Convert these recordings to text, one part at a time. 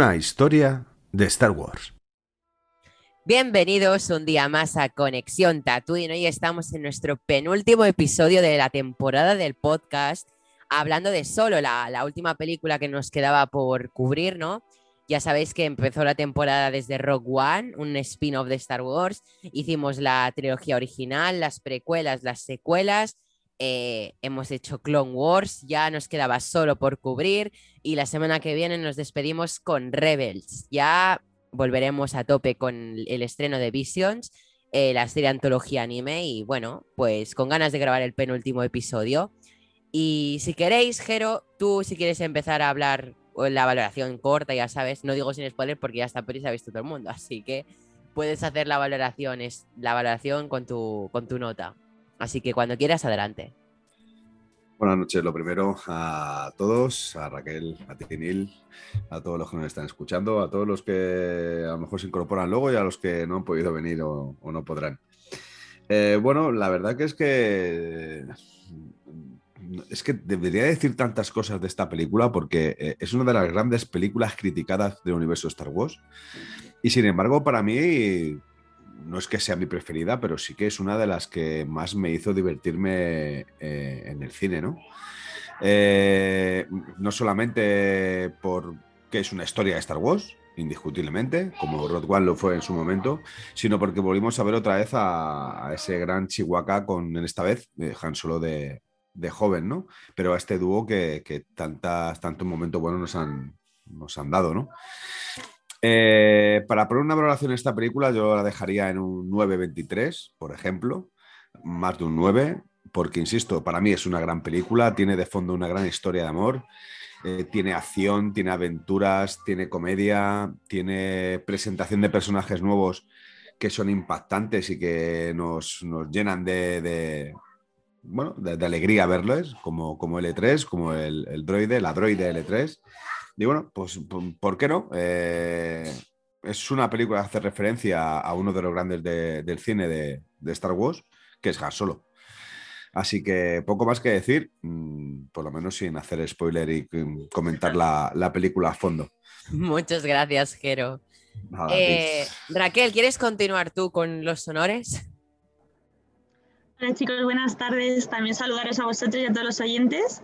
Una historia de Star Wars. Bienvenidos un día más a Conexión Tatooine. Hoy estamos en nuestro penúltimo episodio de la temporada del podcast, hablando de Solo, la, la última película que nos quedaba por cubrir, ¿no? Ya sabéis que empezó la temporada desde Rogue One, un spin-off de Star Wars. Hicimos la trilogía original, las precuelas, las secuelas eh, hemos hecho Clone Wars, ya nos quedaba solo por cubrir y la semana que viene nos despedimos con Rebels. Ya volveremos a tope con el estreno de Visions, eh, la serie antología anime y bueno, pues con ganas de grabar el penúltimo episodio. Y si queréis, Jero, tú si quieres empezar a hablar la valoración corta, ya sabes, no digo sin spoiler porque ya está prisa, ha visto todo el mundo, así que puedes hacer la valoración, es, la valoración con tu, con tu nota. Así que cuando quieras, adelante. Buenas noches, lo primero a todos, a Raquel, a Tinil, a todos los que nos están escuchando, a todos los que a lo mejor se incorporan luego y a los que no han podido venir o, no podrán. Eh, bueno, la verdad que es que es que debería decir tantas cosas de esta película porque eh, es una de las grandes películas criticadas del universo Star Wars. Y sin embargo, para mí no es que sea mi preferida, pero sí que es una de las que más me hizo divertirme eh, en el cine, ¿no? Eh, no solamente porque es una historia de Star Wars, indiscutiblemente, como Rod One lo fue en su momento, sino porque volvimos a ver otra vez a, ese gran Chihuahua con, esta vez, Han Solo de, joven, ¿no? Pero a este dúo que, que tantas, tantos momentos buenos nos han, nos han dado, ¿no? Eh, para poner una valoración en esta película, yo la dejaría en un 9.23, por ejemplo, más de un 9, porque, insisto, para mí es una gran película, tiene de fondo una gran historia de amor, eh, tiene acción, tiene aventuras, tiene comedia, tiene presentación de personajes nuevos que son impactantes y que nos, llenan de, bueno, de, alegría verlos, como, como L3, como el, el droide, la droide L3. Y bueno, pues ¿por qué no? Eh, es una película que hace referencia a uno de los grandes del cine de, Star Wars, que es Han Solo. Así que poco más que decir, mm, por lo menos sin hacer spoiler y mm, comentar la, película a fondo. Muchas gracias, Jero. Eh, Raquel, ¿quieres continuar tú con los sonores? Hola chicos, buenas tardes. También saludaros a vosotros y a todos los oyentes.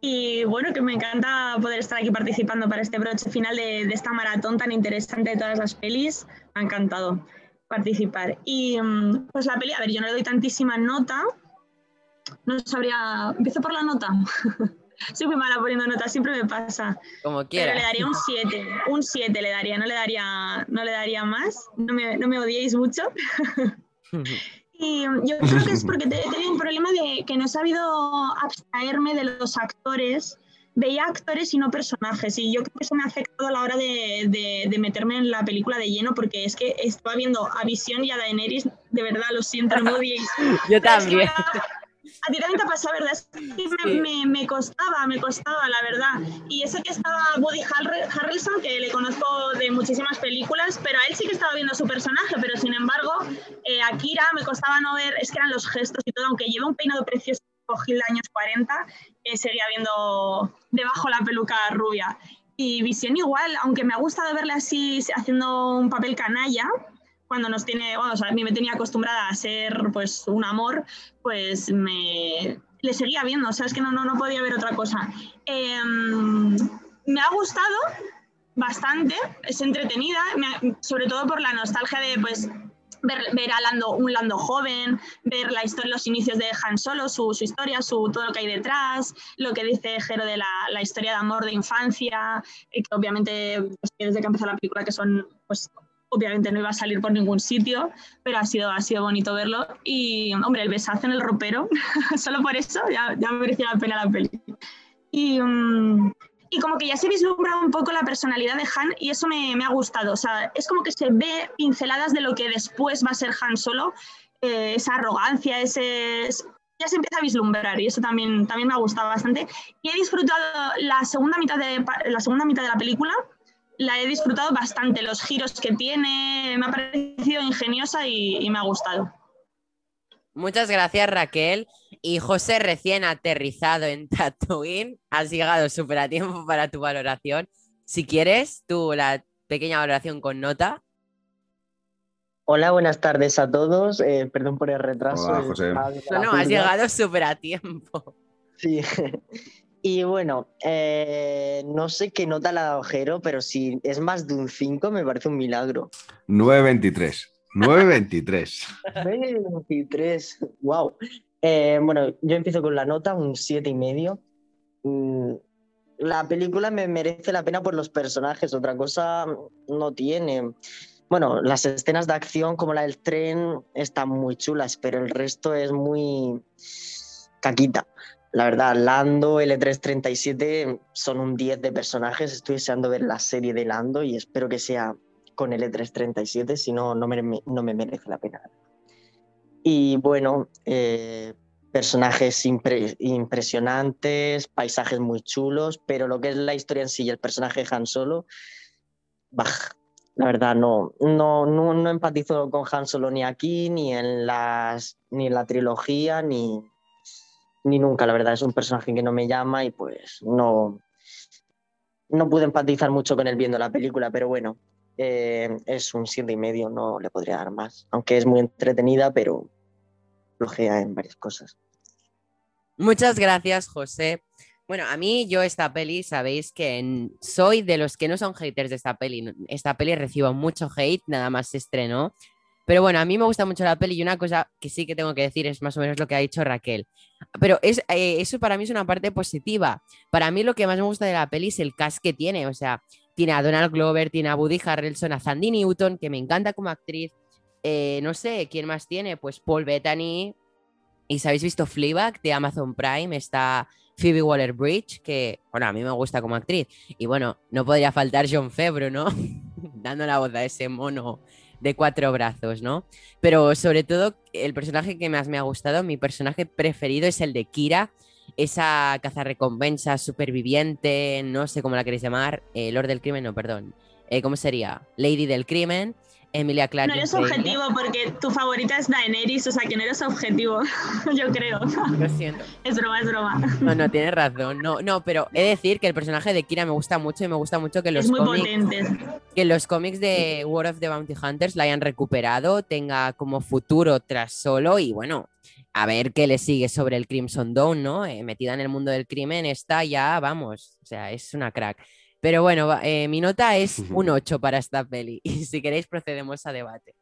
Y bueno, que me encanta poder estar aquí participando para este broche final de, esta maratón tan interesante de todas las pelis. Me ha encantado participar. Y mm, pues la peli, a ver, yo no le doy tantísima nota. No sabría. Empiezo por la nota. Soy muy mala poniendo notas, siempre me pasa. Como quiera. Pero le daría un 7. Un 7 le daría, no le daría, no le daría más. No me, no me odiéis mucho. Y yo creo que es porque he tenido un problema de que no he sabido abstraerme de los actores. Veía actores y no personajes. Y yo creo que eso me ha afectado a la hora de, de, meterme en la película de lleno, porque es que estaba viendo a Visión y a Daenerys. De verdad, lo siento, no me Yo también. A ti también te pasó, ¿verdad? Es que me, me, costaba, me costaba, la verdad. Y eso que estaba Woody Harrelson, que le conozco de muchísimas películas, pero a él sí que estaba viendo su personaje, pero sin embargo, eh, a Kira me costaba no ver, es que eran los gestos y todo, aunque lleva un peinado precioso Gil de años 40, eh, seguía viendo debajo la peluca rubia. Y Visión igual, aunque me ha gustado verle así haciendo un papel canalla, cuando nos tiene, bueno, o sea, a mí me tenía acostumbrada a ser pues un amor, pues me le seguía viendo, o sea, es que no, no, no podía ver otra cosa. Em, me ha gustado bastante, es entretenida, sobre todo por la nostalgia de pues ver, ver a Lando, un Lando joven, ver la historia, los inicios de Han Solo, su, su, historia, su, todo lo que hay detrás, lo que dice Jero de la, la historia de amor de infancia, que obviamente pues, desde que empezó la película que son pues obviamente no iba a salir por ningún sitio, pero ha sido, ha sido bonito verlo. Y, hombre, el besazo en el ropero, solo por eso ya, ya merecía la pena la peli. Y, mm, y como que ya se vislumbra un poco la personalidad de Han y eso me, me, ha gustado. O sea, es como que se ve pinceladas de lo que después va a ser Han solo, eh, esa arrogancia, ese... Ya se empieza a vislumbrar y eso también, también me ha gustado bastante. Y he disfrutado la segunda mitad de la, segunda mitad de la película, la he disfrutado bastante. Los giros que tiene me ha parecido ingeniosa y, y me ha gustado. Muchas gracias, Raquel. Y José, recién aterrizado en Tatooine, has llegado súper a tiempo para tu valoración. Si quieres, tú la pequeña valoración con nota. Hola, buenas tardes a todos. Eh, perdón por el retraso. Hola, José. No, no, has llegado súper a tiempo. Sí. Y bueno, eh, no sé qué nota la da Ojero, pero si es más de un 5 me parece un milagro. 9.23. 9.23. 9.23. Wow. Eh, bueno, yo empiezo con la nota, un 7,5. y medio. Mm, la película me merece la pena por los personajes, otra cosa no tiene. Bueno, las escenas de acción como la del tren están muy chulas, pero el resto es muy caquita. La verdad, Lando, L337 son un 10 de personajes. Estoy deseando ver la serie de Lando y espero que sea con L337, si no, no me, no me merece la pena. Y bueno, eh, personajes impresionantes, paisajes muy chulos, pero lo que es la historia en sí y el personaje de Han Solo, bah, la verdad no, no, no, empatizo con Han Solo ni aquí, ni en, las, ni en la trilogía, ni, ni nunca, la verdad. Es un personaje que no me llama y pues no, no pude empatizar mucho con él viendo la película, pero bueno, eh, es un siete y medio, no le podría dar más. Aunque es muy entretenida, pero flojea en varias cosas. Muchas gracias, José. Bueno, a mí yo esta peli, sabéis que soy de los que no son haters de esta peli. Esta peli recibo mucho hate, nada más se estrenó. Pero bueno, a mí me gusta mucho la peli y una cosa que sí que tengo que decir es más o menos lo que ha dicho Raquel. Pero es, eh, eso para mí es una parte positiva. Para mí lo que más me gusta de la peli es el cast que tiene. O sea, tiene a Donald Glover, tiene a Woody Harrelson, a Sandy Newton, que me encanta como actriz. Eh, no sé, ¿quién más tiene? Pues Paul Bettany. Y si habéis visto Fleabag de Amazon Prime, está Phoebe Waller-Bridge, que, bueno, a mí me gusta como actriz. Y bueno, no podría faltar John Febro, ¿no? Dando la voz a ese mono de cuatro brazos, ¿no? Pero sobre todo, el personaje que más me ha gustado, mi personaje preferido es el de Kira, esa cazarrecompensa superviviente, no sé cómo la queréis llamar, eh, Lord del Crimen, no, perdón. Eh, ¿Cómo sería? Lady del Crimen, Emilia Clarke. No eres objetivo porque tu favorita es Daenerys, o sea que no eres objetivo, yo creo. Lo siento. Es broma, es broma. No, no, tienes razón. No, no, pero he de decir que el personaje de Kira me gusta mucho y me gusta mucho que los es muy cómics, que los cómics de War of the Bounty Hunters la hayan recuperado, tenga como futuro tras solo y bueno, a ver qué le sigue sobre el Crimson Dawn, ¿no? Eh, metida en el mundo del crimen, está ya, vamos, o sea, es una crack. Pero bueno, eh, mi nota es un 8 para esta peli. Y si queréis, procedemos a debate.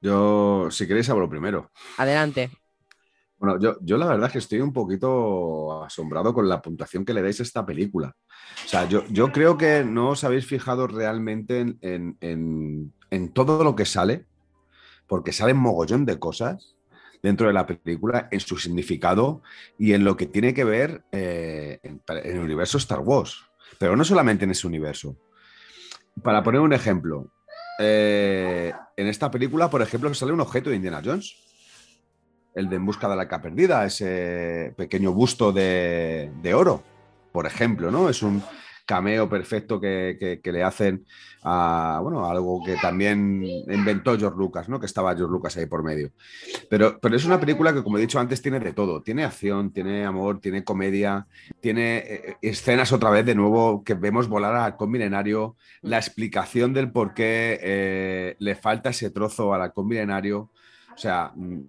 Yo, si queréis, hablo primero. Adelante. Bueno, yo, yo, la verdad es que estoy un poquito asombrado con la puntuación que le dais a esta película. O sea, yo, yo creo que no os habéis fijado realmente en, en, en, en todo lo que sale porque salen mogollón de cosas dentro de la película en su significado y en lo que tiene que ver eh, en, el universo Star Wars. Pero no solamente en ese universo. Para poner un ejemplo, eh, en esta película, por ejemplo, sale un objeto de Indiana Jones. El de En busca de la arca perdida, ese pequeño busto de, de oro, por ejemplo, ¿no? Es un, cameo perfecto que, que, le hacen a, bueno, algo que también inventó George Lucas, ¿no? Que estaba George Lucas ahí por medio. Pero, pero es una película que, como he dicho antes, tiene de todo. Tiene acción, tiene amor, tiene comedia, tiene eh, escenas otra vez de nuevo que vemos volar al milenario, la explicación del por qué eh, le falta ese trozo al halcón milenario. O sea, mm,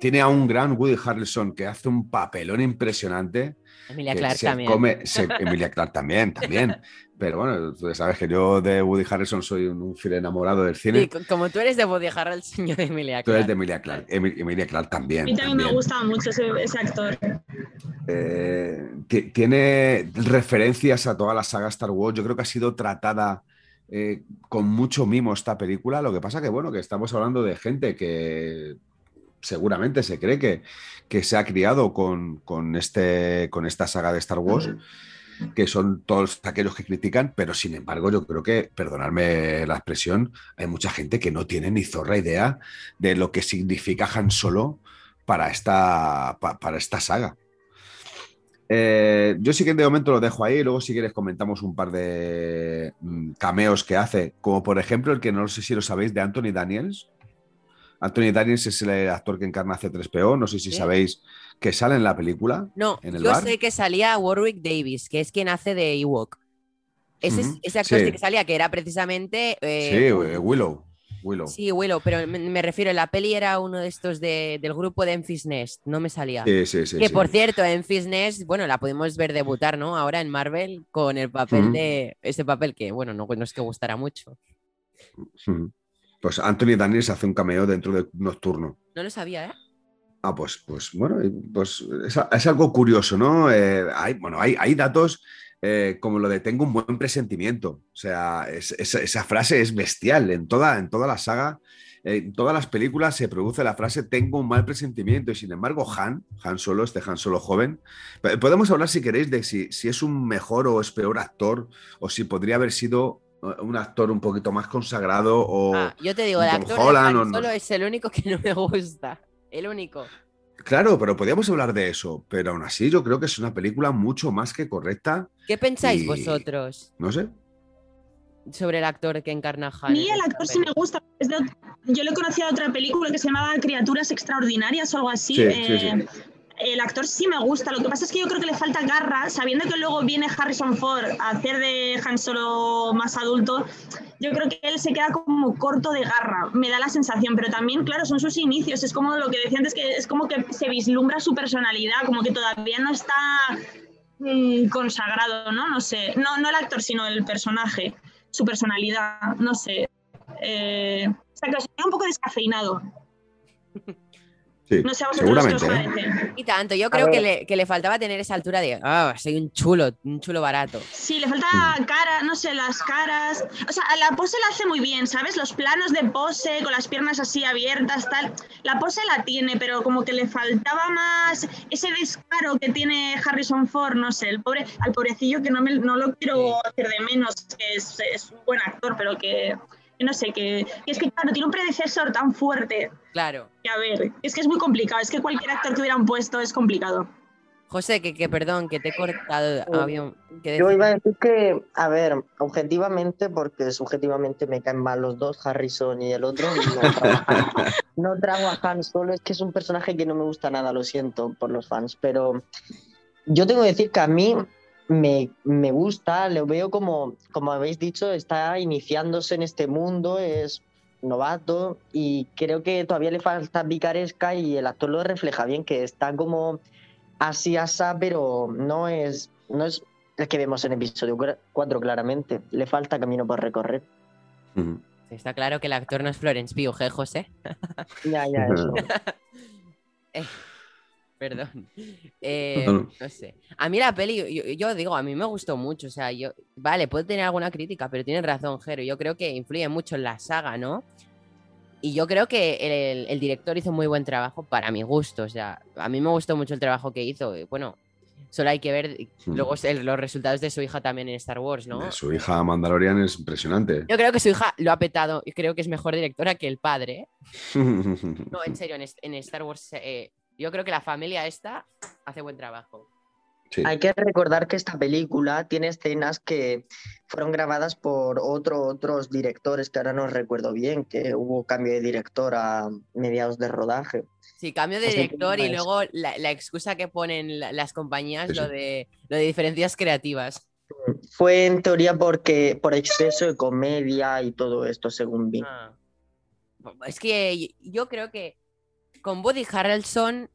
tiene a un gran Woody Harrelson que hace un papelón impresionante. Emilia Clarke también. Come, se, Emilia Clarke también, también. Pero bueno, tú sabes que yo de Woody Harrelson soy un, un fiel enamorado del cine. Y como tú eres de Woody Harrelson, yo de Emilia Clarke. Tú eres de Emilia Clarke. Emilia Clarke también. A mí también, también. me gusta mucho ese, ese actor. Eh, tiene referencias a toda la saga Star Wars. Yo creo que ha sido tratada eh, con mucho mimo esta película. Lo que pasa que, bueno, que estamos hablando de gente que seguramente se cree que, que se ha criado con, con, este, con esta saga de Star Wars, que son todos aquellos que critican, pero sin embargo yo creo que, perdonadme la expresión, hay mucha gente que no tiene ni zorra idea de lo que significa Han Solo para esta, pa- para esta saga. Eh, yo sí que de momento lo dejo ahí, luego si quieres comentamos un par de mm, cameos que hace, como por ejemplo el que no sé si lo sabéis de Anthony Daniels. Anthony Daniels es el actor que encarna C3PO, no sé si sabéis que sale en la película. No, ¿En el yo bar? sé que salía Warwick Davis, que es quien hace de Ewok. Ese, actor sí. que salía, que era precisamente. eh, sí, un- eh, Willow. Willow. Sí, Willow, pero me, me refiero, la peli era uno de estos de- del grupo de Enfys Nest, no me salía. Sí, sí, sí, que sí. por cierto, Enfys Nest, bueno, la pudimos ver debutar, ¿no? Ahora en Marvel con el papel de. Ese papel que, bueno, no, no es que gustara mucho. Ujú. Pues Anthony Daniels hace un cameo dentro de Nocturno. No lo sabía, ¿eh? Ah, pues, pues bueno, pues es, algo curioso, ¿no? Eh, hay, bueno, hay, hay datos eh, como lo de tengo un buen presentimiento. O sea, es- es- esa frase es bestial. En toda, en toda la saga, eh, en todas las películas se produce la frase tengo un mal presentimiento. Y sin embargo, Han, Han Solo, este Han Solo joven, podemos hablar si queréis de si, si es un mejor o es peor actor, o si podría haber sido un actor un poquito más consagrado o... Ah, yo te digo, el Tom actor de Holland Han o no Solo es el único que no me gusta. El único. Claro, pero podríamos hablar de eso, pero aún así yo creo que es una película mucho más que correcta, ¿Qué pensáis Y- vosotros no sé. sobre el actor que encarna a A Han? mí el actor sí me gusta. yo lo conocía de otra película que se llamaba Criaturas Extraordinarias o algo así. Sí, sí, sí. El actor sí me gusta. Lo que pasa es que yo creo que le falta garra, sabiendo que luego viene Harrison Ford a hacer de Han Solo más adulto. Yo creo que él se queda como corto de garra, me da la sensación, pero también, claro, son sus inicios, es como lo que decía antes, que es como que se vislumbra su personalidad, como que todavía no está mm, consagrado, ¿no? No sé, no, no el actor, sino el personaje, su personalidad, no sé. Eh, o sea, que un poco descafeinado. Sí, No sé a vosotros qué os seguramente. ¿eh? parece. Y tanto, yo creo que le, que le faltaba tener esa altura de, ah, soy un chulo, un chulo barato. Sí, le falta Mm. cara, no sé, las caras. O sea, la pose la hace muy bien, ¿sabes? Los planos de pose con las piernas así abiertas, tal. La pose la tiene, pero como que le faltaba más ese descaro que tiene Harrison Ford, no sé, el pobre, al pobrecillo que no, me, no lo quiero hacer de menos, que es, es un buen actor, pero que, que no sé, que, que es que claro, tiene un predecesor tan fuerte Claro. Que a ver, es que es muy complicado, es que cualquier actor que hubieran puesto es complicado. José, que, que perdón, que te he cortado. había un- que Yo iba a decir que, a ver, objetivamente, porque subjetivamente me caen mal los dos, Harrison y el otro, no trago, a- no trago a Han Solo, es que es un personaje que no me gusta nada, lo siento por los fans, pero yo tengo que decir que a mí me, me gusta, lo veo como, como habéis dicho, está iniciándose en este mundo, es novato y creo que todavía le falta picaresca y el actor lo refleja bien, que está como así asa, pero no es, no es el que vemos en episodio 4 claramente. Le falta camino por recorrer. Está claro que el actor no es Florence Pugh, ¿eh, José? Ya, ya, eso. Eh, perdón. Eh, No, no. sé. A mí la peli, yo, yo digo, a mí me gustó mucho. O sea, yo, vale, puede tener alguna crítica, pero tienes razón, Jero. Yo creo que influye mucho en la saga, ¿no? Y yo creo que el, el director hizo muy buen trabajo para mi gusto. O sea, a mí me gustó mucho el trabajo que hizo. y Bueno, solo hay que ver Mm. luego el- los resultados de su hija también en Star Wars, ¿no? De Su hija Mandalorian es impresionante. Yo creo que su hija lo ha petado y creo que es mejor directora que el padre. ¿eh? No, en serio, en Star Wars, eh, yo creo que la familia esta hace buen trabajo. Sí. Hay que recordar que esta película tiene escenas que fueron grabadas por otro, otros directores que ahora no recuerdo bien, que hubo cambio de director a mediados de rodaje. Sí, cambio de Así director y luego la, la excusa que ponen la- las compañías, Sí, lo de, lo de diferencias creativas. Fue en teoría porque por exceso de comedia y todo esto, según vi. Ah. Es que yo creo que con Woody Harrelson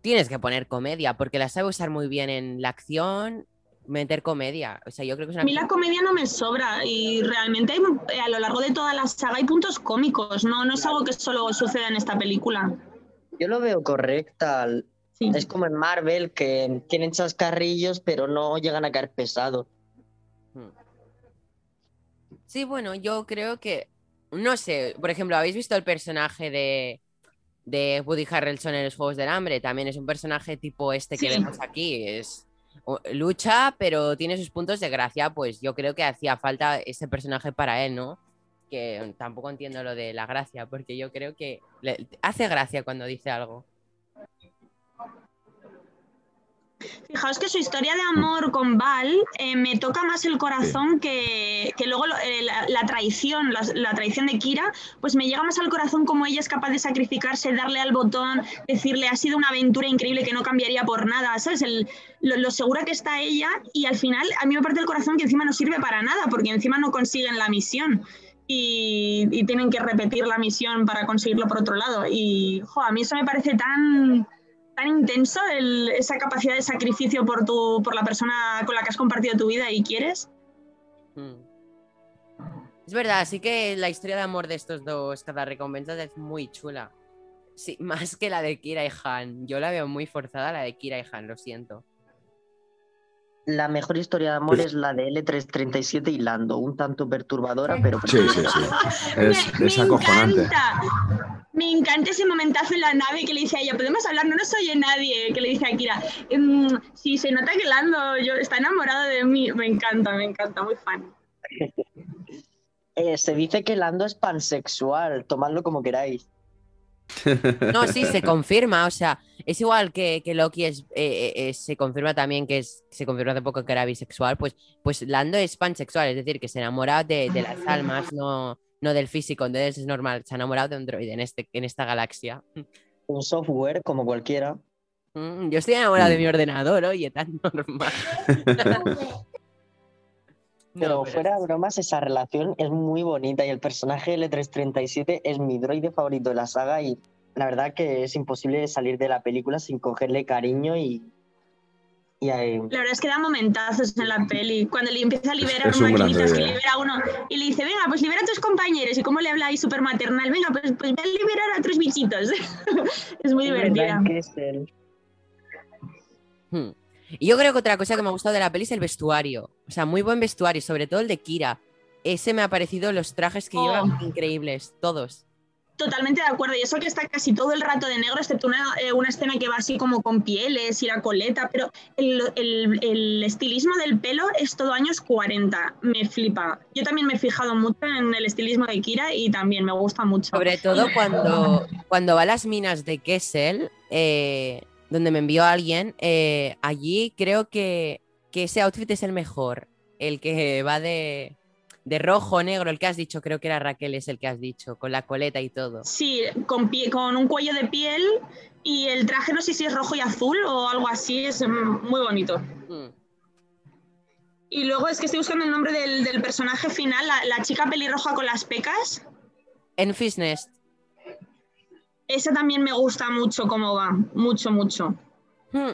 tienes que poner comedia, porque la sabe usar muy bien en la acción, meter comedia. O sea, yo creo que es A una... mí la comedia no me sobra y realmente hay, eh, a lo largo de toda la saga hay puntos cómicos, no, no es algo que solo suceda en esta película. Yo lo veo correcta. Sí. Es como en Marvel, que tienen chascarrillos, pero no llegan a caer pesados. Hmm. Sí, bueno, yo creo que, no sé, por ejemplo, ¿habéis visto el personaje de, de Woody Harrelson en los Juegos del Hambre? También es un personaje tipo este que Sí. vemos aquí, es lucha, pero tiene sus puntos de gracia, pues yo creo que hacía falta ese personaje para él, ¿no? Que tampoco entiendo lo de la gracia, porque yo creo que le- hace gracia cuando dice algo. Fijaos que su historia de amor con Val eh, me toca más el corazón que, que luego eh, la, la traición, la, la traición de Kira, pues me llega más al corazón como ella es capaz de sacrificarse, darle al botón, decirle ha sido una aventura increíble que no cambiaría por nada, ¿sabes? El- lo, lo segura que está ella y al final a mí me parte el corazón que encima no sirve para nada porque encima no consiguen la misión. Y, y tienen que repetir la misión para conseguirlo por otro lado. Y jo, a mí eso me parece tan, tan intenso el- esa capacidad de sacrificio por, tu, por la persona con la que has compartido tu vida y quieres. Es verdad, así que la historia de amor de estos dos recompensas es muy chula. Sí, más que la de Kira y Han. Yo la veo muy forzada, la de Kira y Han, lo siento. La mejor historia de amor es la de L337 y Lando, un tanto perturbadora, pero Sí, sí, sí. Es, me, es me acojonante. encanta. Me encanta ese momentazo en la nave que le dice a ella, podemos hablar, no nos oye nadie, que le dice a Kira. "Mm, sí, se nota que Lando yo, está enamorado de mí. Me encanta, me encanta, muy fan. Eh, se dice que Lando es pansexual, tomadlo como queráis. No, sí, se confirma, o sea, es igual que, que Loki es, eh, eh, eh, se confirma también que es, se confirmó hace poco que era bisexual, pues, pues Lando es pansexual, es decir, que se enamora de, de las almas, no, no del físico, entonces es normal, se ha enamorado de un droide en, este, en esta galaxia. Un software como cualquiera. Mm, Yo estoy enamorado de Mm. mi ordenador, oye, tan normal. Pero No, pero fuera de bromas, esa relación es muy bonita y el personaje L337 es mi droide favorito de la saga y la verdad que es imposible salir de la película sin cogerle cariño y... y eh, La verdad es que da momentazos en la peli. Cuando le empieza a liberar Es maquinitas, que droide. libera a uno y le dice, venga, pues libera a tus compañeros. ¿Y cómo le habla ahí súper maternal? Venga, pues, pues ve a liberar a otros bichitos. es muy divertida. Hmm. Y yo creo que otra cosa que me ha gustado de la peli es el vestuario. O sea, muy buen vestuario, sobre todo el de Kira. Ese me ha parecido los trajes que Oh. llevan increíbles, todos. Totalmente de acuerdo. Y eso que está casi todo el rato de negro, excepto una, eh, una escena que va así como con pieles y la coleta. Pero el, el- el estilismo del pelo es todo años 40. Me flipa. Yo también me he fijado mucho en el estilismo de Kira y también me gusta mucho. Sobre todo cuando, cuando va a las minas de Kessel, eh, donde me envió alguien, eh, allí creo que, que ese outfit es el mejor. El que va de, de rojo, negro, el que has dicho, creo que era Raquel, es el que has dicho, con la coleta y todo. Sí, con, pie- con un cuello de piel y el traje no sé si es rojo y azul o algo así, es mm, muy bonito. Mm. Y luego es que estoy buscando el nombre del, del personaje final, la, la chica pelirroja con las pecas. En Fitness, Esa también me gusta mucho cómo va, mucho, mucho. hmm,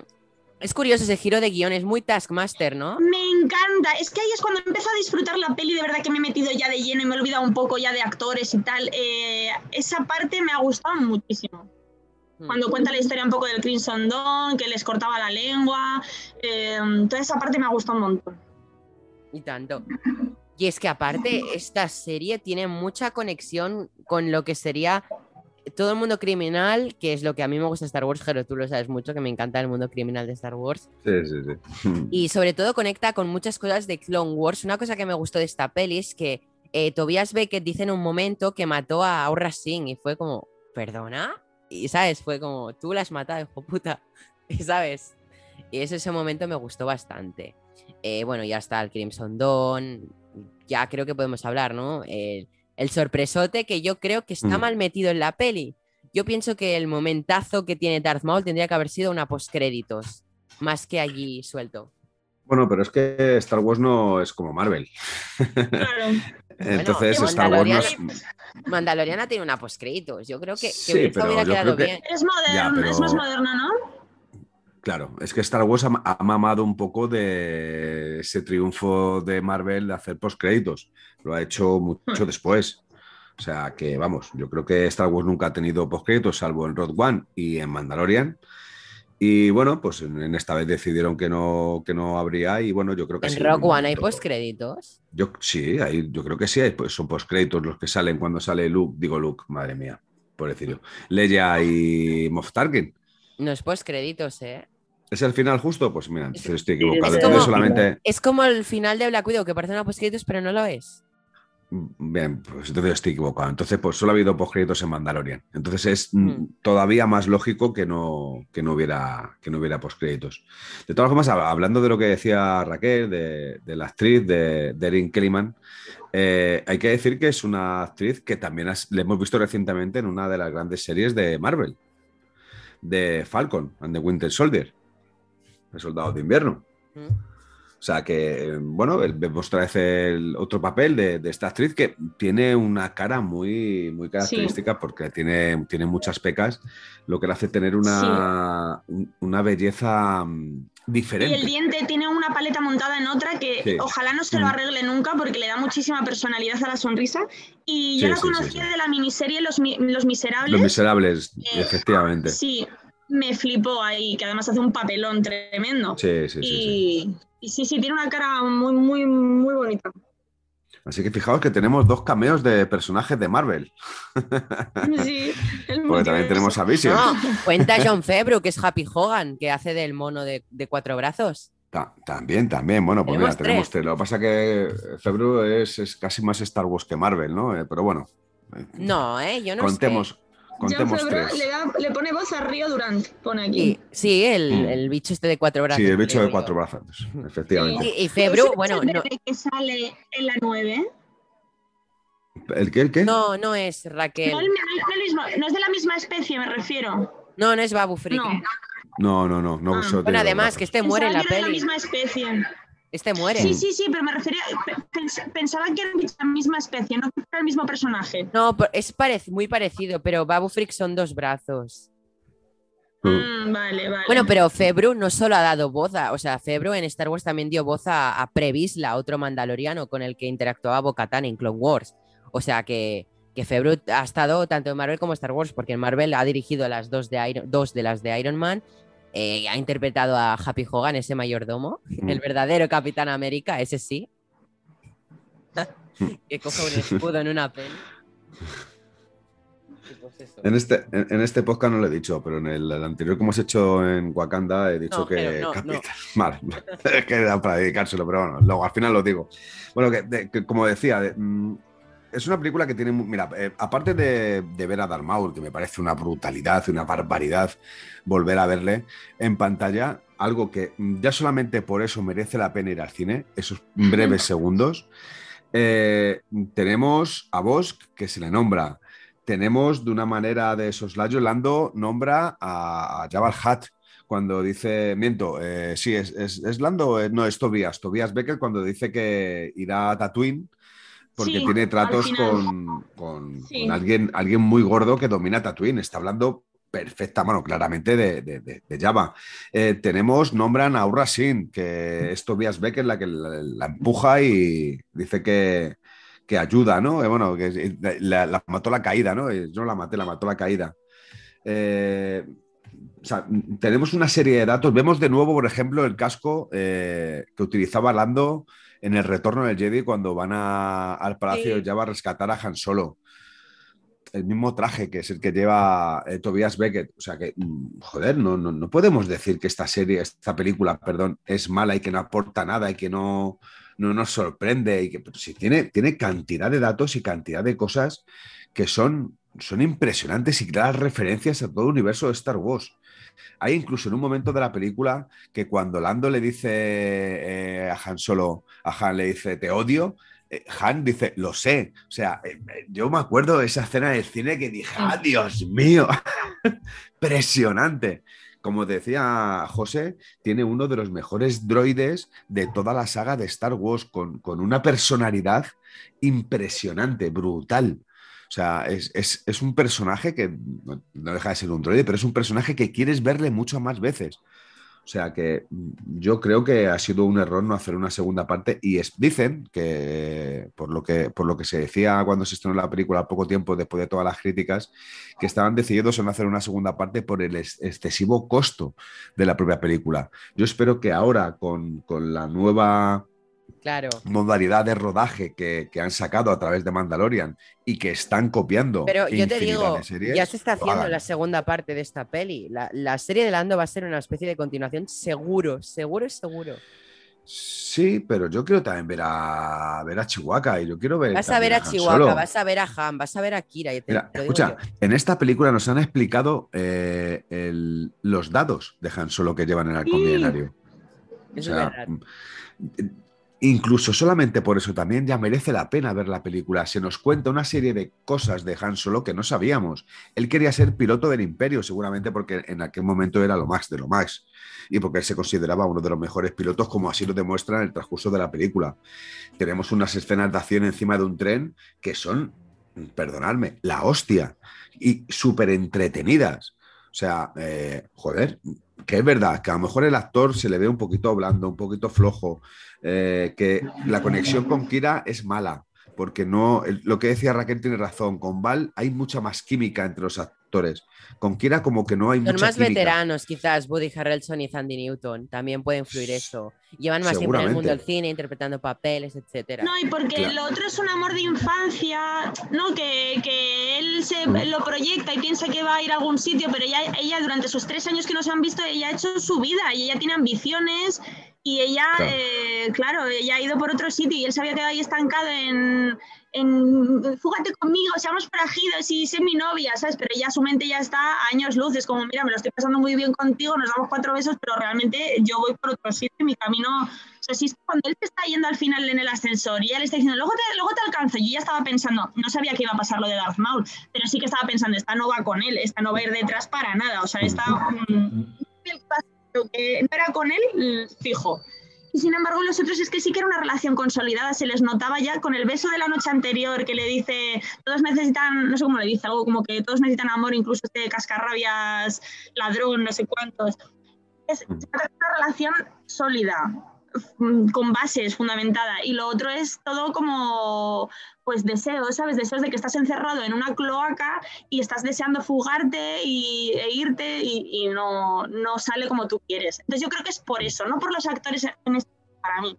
es curioso ese giro de guion, es muy Taskmaster, ¿no? Me encanta, es que ahí es cuando empiezo a disfrutar la peli, de verdad que me he metido ya de lleno y me he olvidado un poco ya de actores y tal. Eh, esa parte me ha gustado muchísimo. Hmm. Cuando cuenta la historia un poco del Crimson Dawn, que les cortaba la lengua, eh, toda esa parte me ha gustado un montón. Y tanto. Y es que aparte, esta serie tiene mucha conexión con lo que sería todo el mundo criminal, que es lo que a mí me gusta Star Wars, pero tú lo sabes mucho, que me encanta el mundo criminal de Star Wars. Sí, sí, sí. Y sobre todo conecta con muchas cosas de Clone Wars. Una cosa que me gustó de esta peli es que eh, Tobias Beckett dice en un momento que mató a Aurra Singh y fue como, ¿perdona? Y sabes, fue como, tú la has matado, hijo puta. Y sabes, y eso ese momento me gustó bastante. Eh, bueno, ya está el Crimson Dawn, ya creo que podemos hablar, ¿no? El, el sorpresote que yo creo que está Mm. mal metido en la peli. Yo pienso que el momentazo que tiene Darth Maul tendría que haber sido una postcréditos, más que allí suelto. Bueno, pero es que Star Wars no es como Marvel. Claro. Entonces, Bueno, Star Wars no es- Mandalorian- Mandaloriana tiene una postcréditos. Yo creo que, que Sí, hubiera- pero hubiera yo quedado creo que- bien. Es moderno, pero- es más moderno, ¿no? Claro, es que Star Wars ha, ha mamado un poco de ese triunfo de Marvel de hacer postcréditos. Lo ha hecho mucho después. O sea que, vamos, yo creo que Star Wars nunca ha tenido postcréditos, salvo en Road One y en Mandalorian. Y bueno, pues en, esta vez decidieron que no, que no habría y bueno, yo creo que ¿En sí, Rock un One hay postcréditos? Yo sí, hay, yo creo que sí, hay, pues son postcréditos los que salen cuando sale Luke, digo Luke, madre mía, por decirlo. Leia y Moff Tarkin. No es postcréditos, ¿eh? ¿Es el final justo? Pues mira, entonces estoy es equivocado. como- Entonces solamente. Es como el final de Black Widow, que parece una postcréditos, pero no lo es. Bien, pues entonces estoy equivocado. Entonces, pues solo ha habido postcréditos en Mandalorian. Entonces es mm, Mm. todavía más lógico que no, que no hubiera, que no hubiera postcréditos. De todas formas, hab- hablando de lo que decía Raquel, de, de la actriz de, de Erin Kellyman, eh, hay que decir que es una actriz que también has- le hemos visto recientemente en una de las grandes series de Marvel, de Falcon and the Winter Soldier, el soldado de invierno. ¿Mm? O sea que, bueno, vemos otra vez el otro papel de, de esta actriz que tiene una cara muy, muy característica porque tiene, tiene muchas pecas, lo que le hace tener una, un- una belleza Y el diente tiene una paleta montada en otra que Sí. ojalá no se lo Mm. arregle nunca porque le da muchísima personalidad a la sonrisa. Y yo Sí, la conocía sí. de la miniserie Los, Los Miserables. Los miserables, Eh, efectivamente. Sí, me flipó ahí, que además hace un papelón tremendo. Sí, sí, sí, y sí, sí, tiene una cara muy, muy, muy bonita. Así que fijaos que tenemos dos cameos de personajes de Marvel. Sí, el Porque también tenemos a Vision. No, cuenta John Febru, que es Happy Hogan, que hace del mono de, de cuatro brazos. Ta- también, también. Bueno, pues Tenemos mira, tenemos tres. Lo que pasa que Febru es, es casi más Star Wars que Marvel, ¿no? Eh, pero bueno. No, ¿eh? Yo no contemos, sé. Contemos tres. le, da- le pone voz a Río Durant, pone Sí, aquí. sí, el, Mm. el bicho este de cuatro brazos. Sí, el bicho de cuatro brazos, efectivamente. Y, y Febru, ¿Ese bueno, es el no, que sale en la 9? ¿El qué? ¿El qué? no, no es No, Raquel. el- no es el mismo- no es de la misma especie, me refiero. No, no es Babu Friki. No. No, no, no. no Ah. Bueno, además, que este muere en la que era de peli. la misma especie. Este muere. Sí, sí, sí, pero me refería. pe- pens- Pensaba que era la misma especie, no que era el mismo personaje. No, es parec- muy parecido, pero Babu Freak son dos brazos. Mm. Mm, vale, vale. Bueno, pero Febru no solo ha dado voz a, o sea, Febru en Star Wars también dio voz a, a Previsla, otro mandaloriano con el que interactuaba Bo-Katan en Clone Wars. O sea que, que Febru ha estado tanto en Marvel como Star Wars, porque en Marvel ha dirigido las dos de, Iron- dos de las de Iron Man, eh, ha interpretado a Happy Hogan, ese mayordomo, Mm. el verdadero Capitán América, ese sí. que coge un escudo en una peli. Pues. En este, en, en este podcast no lo he dicho, pero en el, el anterior que hemos hecho en Wakanda he dicho No, que. no, Capitán- Vale, es que era para dedicárselo, pero bueno, luego al final lo digo. Bueno, que, de- que como decía, de- mm, es una película que tiene. Mira, eh, aparte de, de ver a Darth Maul, que me parece una brutalidad, una barbaridad volver a verle en pantalla, algo que mm, ya solamente por eso merece la pena ir al cine, esos breves segundos. Eh, tenemos a Bosch, que se le nombra. Tenemos de una manera de soslayo, Lando nombra a, a Jabal Hutt cuando dice, miento, eh, sí, es, es, es Lando, eh, no, es Tobias, Tobias Becker cuando dice que irá a Tatooine porque Sí, tiene tratos con, con- Sí. con alguien, alguien muy gordo que domina Tatooine. Está hablando perfecta, bueno, claramente de, de, de- de Java. Eh, tenemos, nombran a Urra Sin, que es Tobias Becker la que la, la empuja y dice que, que ayuda, ¿no? Eh, bueno, que la, la mató la caída, ¿no? Eh, Yo no la maté, la mató la caída. Eh, o sea, tenemos una serie de datos. Vemos de nuevo, por ejemplo, el casco eh, que utilizaba Lando en el retorno del Jedi cuando van a- al Palacio Sí. de Java a rescatar a Han Solo. El mismo traje que es el que lleva eh, Tobias Beckett. O sea que, mm, joder, no, no, no podemos decir que esta serie, esta película, perdón, es mala y que no aporta nada y que no, no nos sorprende. Y que, pero sí, tiene, tiene cantidad de datos y cantidad de cosas que son, son impresionantes y claras referencias a todo el universo de Star Wars. Hay incluso en un momento de la película que cuando Lando le dice eh, a Han Solo, a Han le dice, te odio, eh, Han dice, lo sé. O sea, eh, yo me acuerdo de esa escena del cine que dije, ¡ah, Dios mío! Impresionante. Como decía José, tiene uno de los mejores droides de toda la saga de Star Wars, con, con una personalidad impresionante, brutal. O sea, es, es- es un personaje que no, deja de ser un droide, pero es un personaje que quieres verle muchas más veces. O sea que mm, yo creo que ha sido un error no hacer una segunda parte y dicen que por, lo que por lo que se decía cuando se estrenó la película poco tiempo después de todas las críticas, que estaban decididos en hacer una segunda parte por el excesivo costo de la propia película. Yo espero que ahora con, con la nueva claro. modalidad de rodaje que, han sacado a través de Mandalorian y que están copiando. Pero yo te digo, ya se está haciendo la segunda parte de esta peli. La, serie de Lando va a ser una especie de continuación seguro, seguro, seguro. Sí, pero yo quiero también ver a ver a Chihuahua y yo quiero ver. Vas a ver a, Chihuahua, vas a ver a Han, vas a ver a Kira. escucha, en esta película nos han explicado eh, los dados de Han Solo que llevan en el combinario. es verdad. Incluso solamente por eso también ya merece la pena ver la película. Se nos cuenta una serie de cosas de Han Solo que no sabíamos. Él quería ser piloto del imperio, seguramente porque en aquel momento era lo más de lo más. Y porque él se consideraba uno de los mejores pilotos, como así lo demuestra en el transcurso de la película. Tenemos unas escenas de acción encima de un tren que son, perdonadme, la hostia. Y súper entretenidas. O sea, eh, joder, que es verdad, que a lo mejor el actor se le ve un poquito blando, un poquito flojo, eh, que la conexión con Kira es mala, porque no, lo que decía Raquel tiene razón, con Val hay mucha más química entre los actores. Con Kira como que no hay Son más veteranos, quizás, Woody Harrelson y Sandy Newton, también puede influir eso. Llevan más tiempo en el mundo del cine, interpretando papeles, etcétera. No, y porque el otro es un amor de infancia, ¿no? Que, que él se mm. lo proyecta y piensa que va a ir a algún sitio, pero ella, ella durante esos tres años que nos han visto, ella ha hecho su vida y ella tiene ambiciones y ella, claro. Eh, ella ha ido por otro sitio y él se había quedado ahí estancado en, en fúgate conmigo, seamos forajidos y sé mi novia, ¿sabes? Pero ella, su mente ya está a años luz, es como, mira, me lo estoy pasando muy bien contigo, nos damos cuatro besos, pero realmente yo voy por otro sitio, mi camino, o sea, si cuando él te está yendo al final en el ascensor y ella le está diciendo, luego te, luego te alcanzo, yo ya estaba pensando, no sabía que iba a pasar lo de Darth Maul, pero sí que estaba pensando, esta no va con él, esta no va a ir detrás para nada, o sea, esta... Mm, que no era con él, fijo. Y sin embargo, los otros es que sí que era una relación consolidada, se les notaba ya con el beso de la noche anterior que le dice, todos necesitan, no sé cómo le dice, algo como que todos necesitan amor, incluso este cascarrabias, ladrón, no sé cuántos. Es una relación sólida, Mm, con bases fundamentada y lo otro es todo como pues deseos, ¿sabes? Deseos de que estás encerrado en una cloaca y estás deseando fugarte y, e irte y, no, no, sale como tú quieres. Entonces yo creo que es por eso, no por los actores en este, para mí.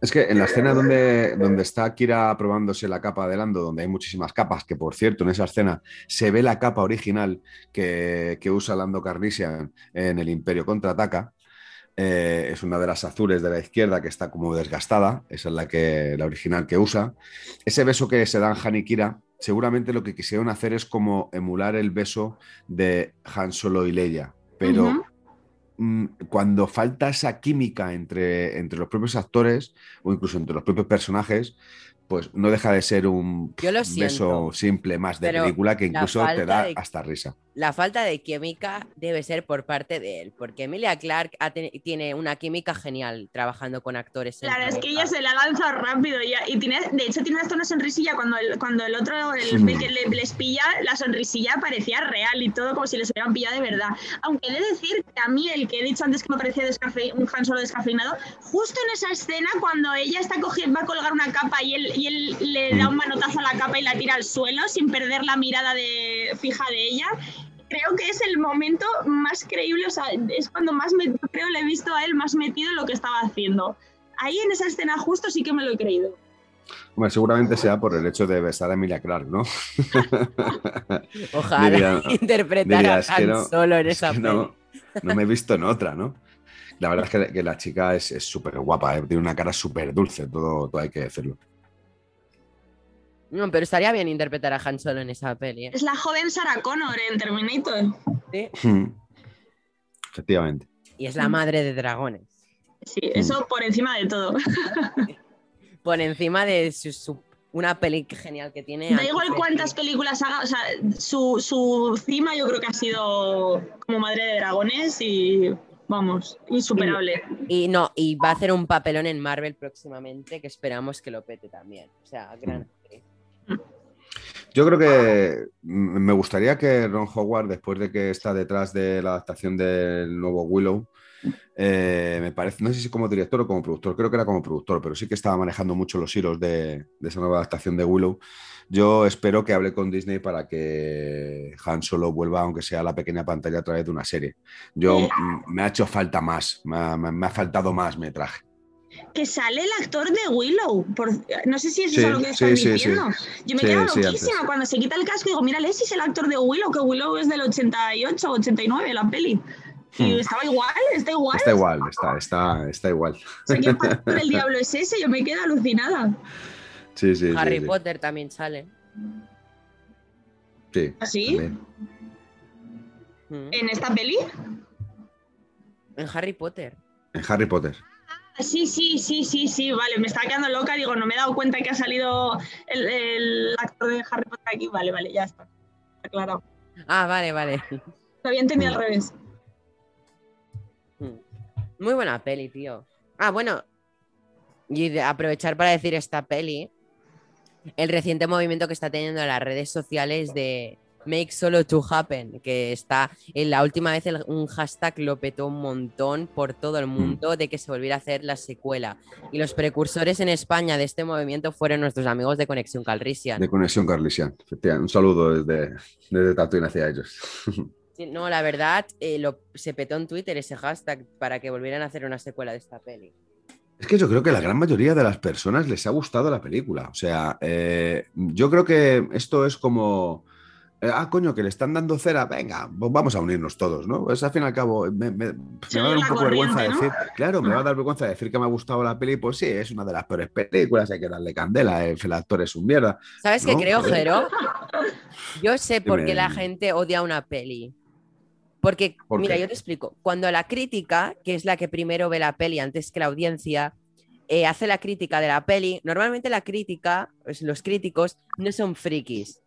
Es que en la escena donde, donde está Kira probándose la capa de Lando, donde hay muchísimas capas, que por cierto, en esa escena se ve la capa original que, que usa Lando Carnisian en el Imperio Contraataca, eh, es una de las azules de la izquierda que está como desgastada, esa es la, que, la original que usa. Ese beso que se dan Han y Kira, seguramente lo que quisieron hacer es como emular el beso de Han Solo y Leia, pero mm, cuando falta esa química entre, entre los propios actores o incluso entre los propios personajes, pues no deja de ser un beso simple más de película que incluso te da hasta risa. La falta de química debe ser por parte de él, porque Emilia Clark tiene una química genial trabajando con actores. Claro, es que ella se la lanza rápido y tiene, de hecho tiene hasta una sonrisilla cuando el, cuando el otro el, les pilla, la sonrisilla parecía real y todo como si les hubieran pillado de verdad. Aunque he de decir que a mí el que he dicho antes que me parecía un Han Solo descafeinado, justo en esa escena cuando ella está cogiendo, va a colgar una capa y él y él le da un manotazo a la capa y la tira al suelo sin perder la mirada de, fija de ella. Creo que es el momento más creíble, o sea, es cuando más me, creo le he visto a él más metido en lo que estaba haciendo. Ahí en esa escena justo sí que me lo he creído. Bueno, seguramente sea por el hecho de besar a Emilia Clark, ¿no? Ojalá interpretara solo en esa no, no me he visto en otra, ¿no? La verdad es que, la chica es súper guapa, ¿eh? tiene una cara súper dulce, todo, todo hay que decirlo. No, pero estaría bien interpretar a Han Solo en esa peli. ¿eh? Es la joven Sarah Connor en Terminator. Sí. Hmm. Efectivamente. Y es la madre de dragones. Sí, eso por encima de todo. por encima de su, una peli genial que tiene. Da igual cuántas películas haga, o sea, su, su cima yo creo que ha sido como madre de dragones y vamos, insuperable. Y, no, y va a hacer un papelón en Marvel próximamente que esperamos que lo pete también. O sea, gran Yo creo que me gustaría que Ron Howard, después de que está detrás de la adaptación del nuevo Willow, eh, me parece, no sé si como director o como productor, creo que era como productor, pero sí que estaba manejando mucho los hilos de, esa nueva adaptación de Willow. Yo espero que hable con Disney para que Han Solo vuelva, aunque sea a la pequeña pantalla, a través de una serie. Yo me ha hecho falta más, me ha, faltado más metraje que sale el actor de Willow. no sé si eso es lo que estás diciendo. Yo me quedo loquísima cuando se quita el casco y digo, mira, si es el actor de Willow, que Willow es del 88, 89, la peli. Y hmm. estaba igual, está igual. Está igual, está, está, está igual. O sea, ¿qué el diablo es ese? Yo me quedo alucinada. Sí, sí. Harry Potter también sale. Sí. ¿Así? ¿Ah, hmm. ¿En esta peli? En Harry Potter. En Harry Potter. Sí, sí, sí, sí, sí, vale, me estaba quedando loca, digo, no me he dado cuenta que ha salido el, el actor de Harry Potter aquí, vale, vale, ya está, aclarado. Ah, vale, vale. Lo había entendido al revés. Muy buena peli, tío. Ah, bueno. Y aprovechar para decir esta peli. El reciente movimiento que está teniendo en las redes sociales de Make Solo to Happen, que está en la última vez un hashtag lo petó un montón por todo el mm. mundo de que se volviera a hacer la secuela. Y los precursores en España de este movimiento fueron nuestros amigos de Conexión Calrissian. De Conexión Calrissian. Un saludo desde, desde Tatooine hacia ellos. no, la verdad, eh, se petó en Twitter ese hashtag para que volvieran a hacer una secuela de esta peli. Es que yo creo que la gran mayoría de las personas les ha gustado la película. O sea, eh, yo creo que esto es como. Eh, ah, coño, que le están dando cera, venga, pues vamos a unirnos todos, ¿no? Pues al fin y al cabo, me, va a dar un poco vergüenza decir, claro, me va a dar vergüenza decir que me ha gustado la peli, pues sí, es una de las peores películas, hay que darle candela, el actor es un mierda. ¿Sabes qué creo, Jero? Yo sé por qué la gente odia una peli. Porque, mira, yo te explico. Cuando la crítica, que es la que primero ve la peli antes que la audiencia, eh, hace la crítica de la peli, normalmente la crítica, pues, los críticos, no son frikis.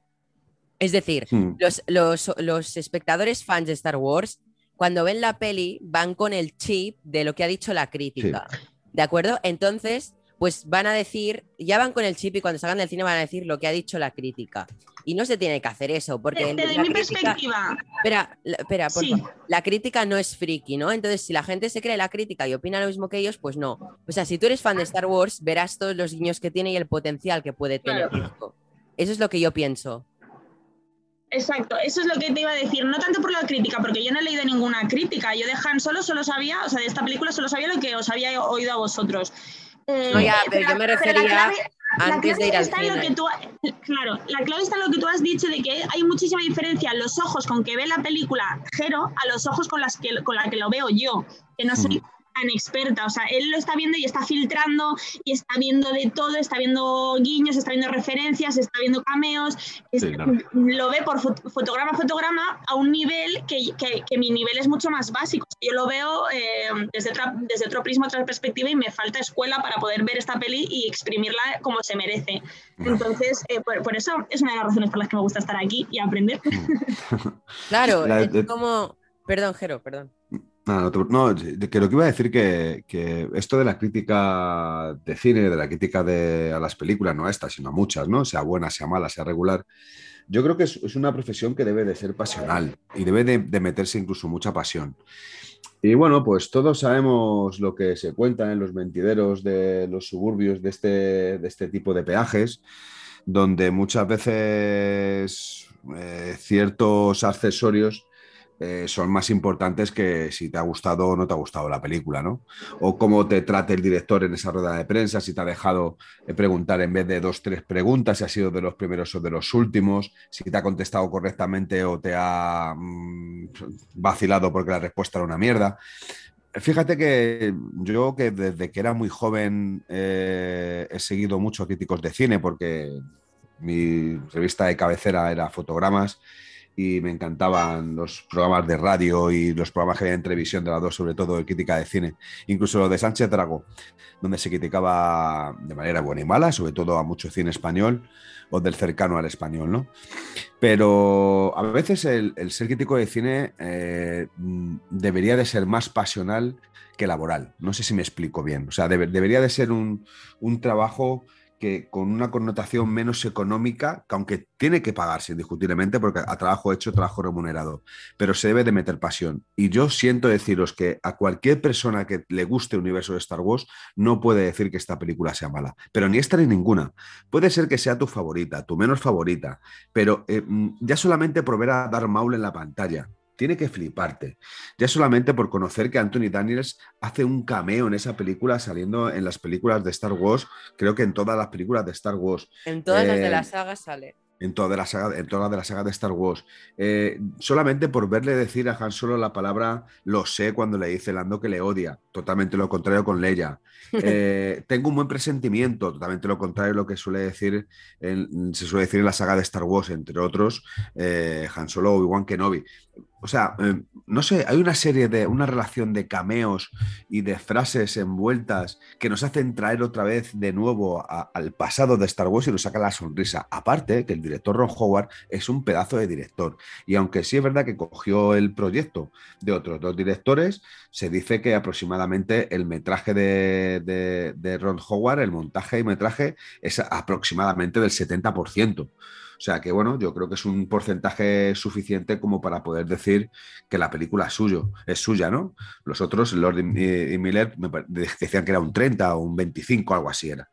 Es decir, hmm. los, espectadores fans de Star Wars, cuando ven la peli, van con el chip de lo que ha dicho la crítica. ¿De acuerdo? Entonces, pues van a decir, ya van con el chip y cuando salgan del cine van a decir lo que ha dicho la crítica. Y no se tiene que hacer eso, porque... Desde, mi perspectiva... Espera, espera, por favor. La crítica no es friki, ¿no? Entonces, si la gente se cree la crítica y opina lo mismo que ellos, pues no. O sea, si tú eres fan de Star Wars, verás todos los guiños que tiene y el potencial que puede tener Eso es lo que yo pienso. Exacto, eso es lo que te iba a decir, no tanto por la crítica, porque yo no he leído ninguna crítica, yo de Han Solo solo sabía, o sea, de esta película solo sabía lo que os había oído a vosotros. Eh, pero, yo me refería antes de ir al cine. claro, la clave está en lo que tú has dicho de que hay muchísima diferencia en los ojos con que ve la película Jero a los ojos con, las que, con la que lo veo yo, que no soy tan experta. O sea, él lo está viendo y está filtrando y está viendo de todo, está viendo guiños, está viendo referencias, está viendo cameos. Lo ve por fotograma a fotograma a un nivel que, que, mi nivel es mucho más básico. Yo lo veo eh, desde, desde otro prisma, otra perspectiva y me falta escuela para poder ver esta peli y exprimirla como se merece. Entonces, eh, por, eso es una de las razones por las que me gusta estar aquí y aprender. claro, es como... Perdón, Jero, perdón. No, no, que lo que iba a decir que, que, esto de la crítica de cine, de la crítica de, a las películas, no a estas, sino a muchas, ¿no? Sea buena, sea mala, sea regular, yo creo que es, una profesión que debe de ser pasional y debe de, meterse incluso mucha pasión. Y bueno, pues todos sabemos lo que se cuenta en los mentideros de los suburbios de este, de este tipo de peajes, donde muchas veces eh, ciertos accesorios eh, son más importantes que si te ha gustado o no te ha gustado la película, ¿no? O cómo te trate el director en esa rueda de prensa, si te ha dejado eh, preguntar en vez de dos, tres preguntas, si ha sido de los primeros o de los últimos, si te ha contestado correctamente o te ha mm, vacilado porque la respuesta era una mierda. Fíjate que yo que desde que era muy joven eh, he seguido muchos críticos de cine porque mi revista de cabecera era Fotogramas y me encantaban los programas de radio y los programas que había en televisión de las dos, sobre todo de crítica de cine, incluso lo de Sánchez Drago, donde se criticaba de manera buena y mala, sobre todo a mucho cine español o del cercano al español, ¿no? Pero a veces el, ser crítico de cine eh, debería de ser más pasional que laboral. No sé si me explico bien. O sea, debería de ser un, un trabajo que con una connotación menos económica, que aunque tiene que pagarse indiscutiblemente, porque a trabajo hecho, trabajo remunerado, pero se debe de meter pasión. Y yo siento deciros que a cualquier persona que le guste el universo de Star Wars no puede decir que esta película sea mala, pero ni esta ni ninguna. Puede ser que sea tu favorita, tu menos favorita, pero eh, mm, ya solamente por ver a Darth Maul en la pantalla, tiene que fliparte. Ya solamente por conocer que Anthony Daniels hace un cameo en esa película saliendo en las películas de Star Wars, creo que en todas las películas de Star Wars. En todas las de la Eh, saga sale. en toda la saga, en toda de la saga de Star Wars. Eh, solamente por verle decir a Han Solo la palabra lo sé cuando le dice Lando que le odia. Totalmente lo contrario con Leia. Eh, tengo un buen presentimiento, totalmente lo contrario a lo que suele decir en- se suele decir en la saga de Star Wars, entre otros, Han Solo o Obi-Wan Kenobi. O sea, eh, no sé, hay una serie de, una relación de cameos y de frases envueltas que nos hacen traer otra vez de nuevo al pasado de Star Wars y nos saca la sonrisa. Aparte, que el director Ron Howard es un pedazo de director. Y aunque sí es verdad que cogió el proyecto de otros dos directores, se dice que aproximadamente el metraje de, de- de Ron Howard, el montaje y metraje, es aproximadamente del 70%. O sea que bueno, yo creo que es un porcentaje suficiente como para poder decir que la película es suyo, es suya, ¿no? Los otros, Lord y, Miller, me decían que era un 30 o un 25, algo así era.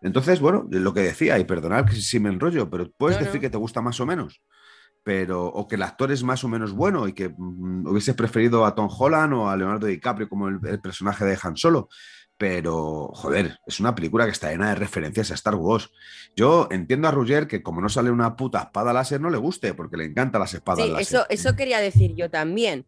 Entonces, bueno, lo que decía, y perdonad que si me enrollo, pero puedes decir que te gusta más o menos. Pero, o que el actor es más o menos bueno y que mm, hubieses preferido a Tom Holland o a Leonardo DiCaprio como el, el personaje de Han Solo. Pero, joder, es una película que está llena de referencias a Star Wars. Yo entiendo a Roger que como no sale una puta espada láser no le guste, porque le encantan las espadas Sí, láser. eso, eso quería decir yo también.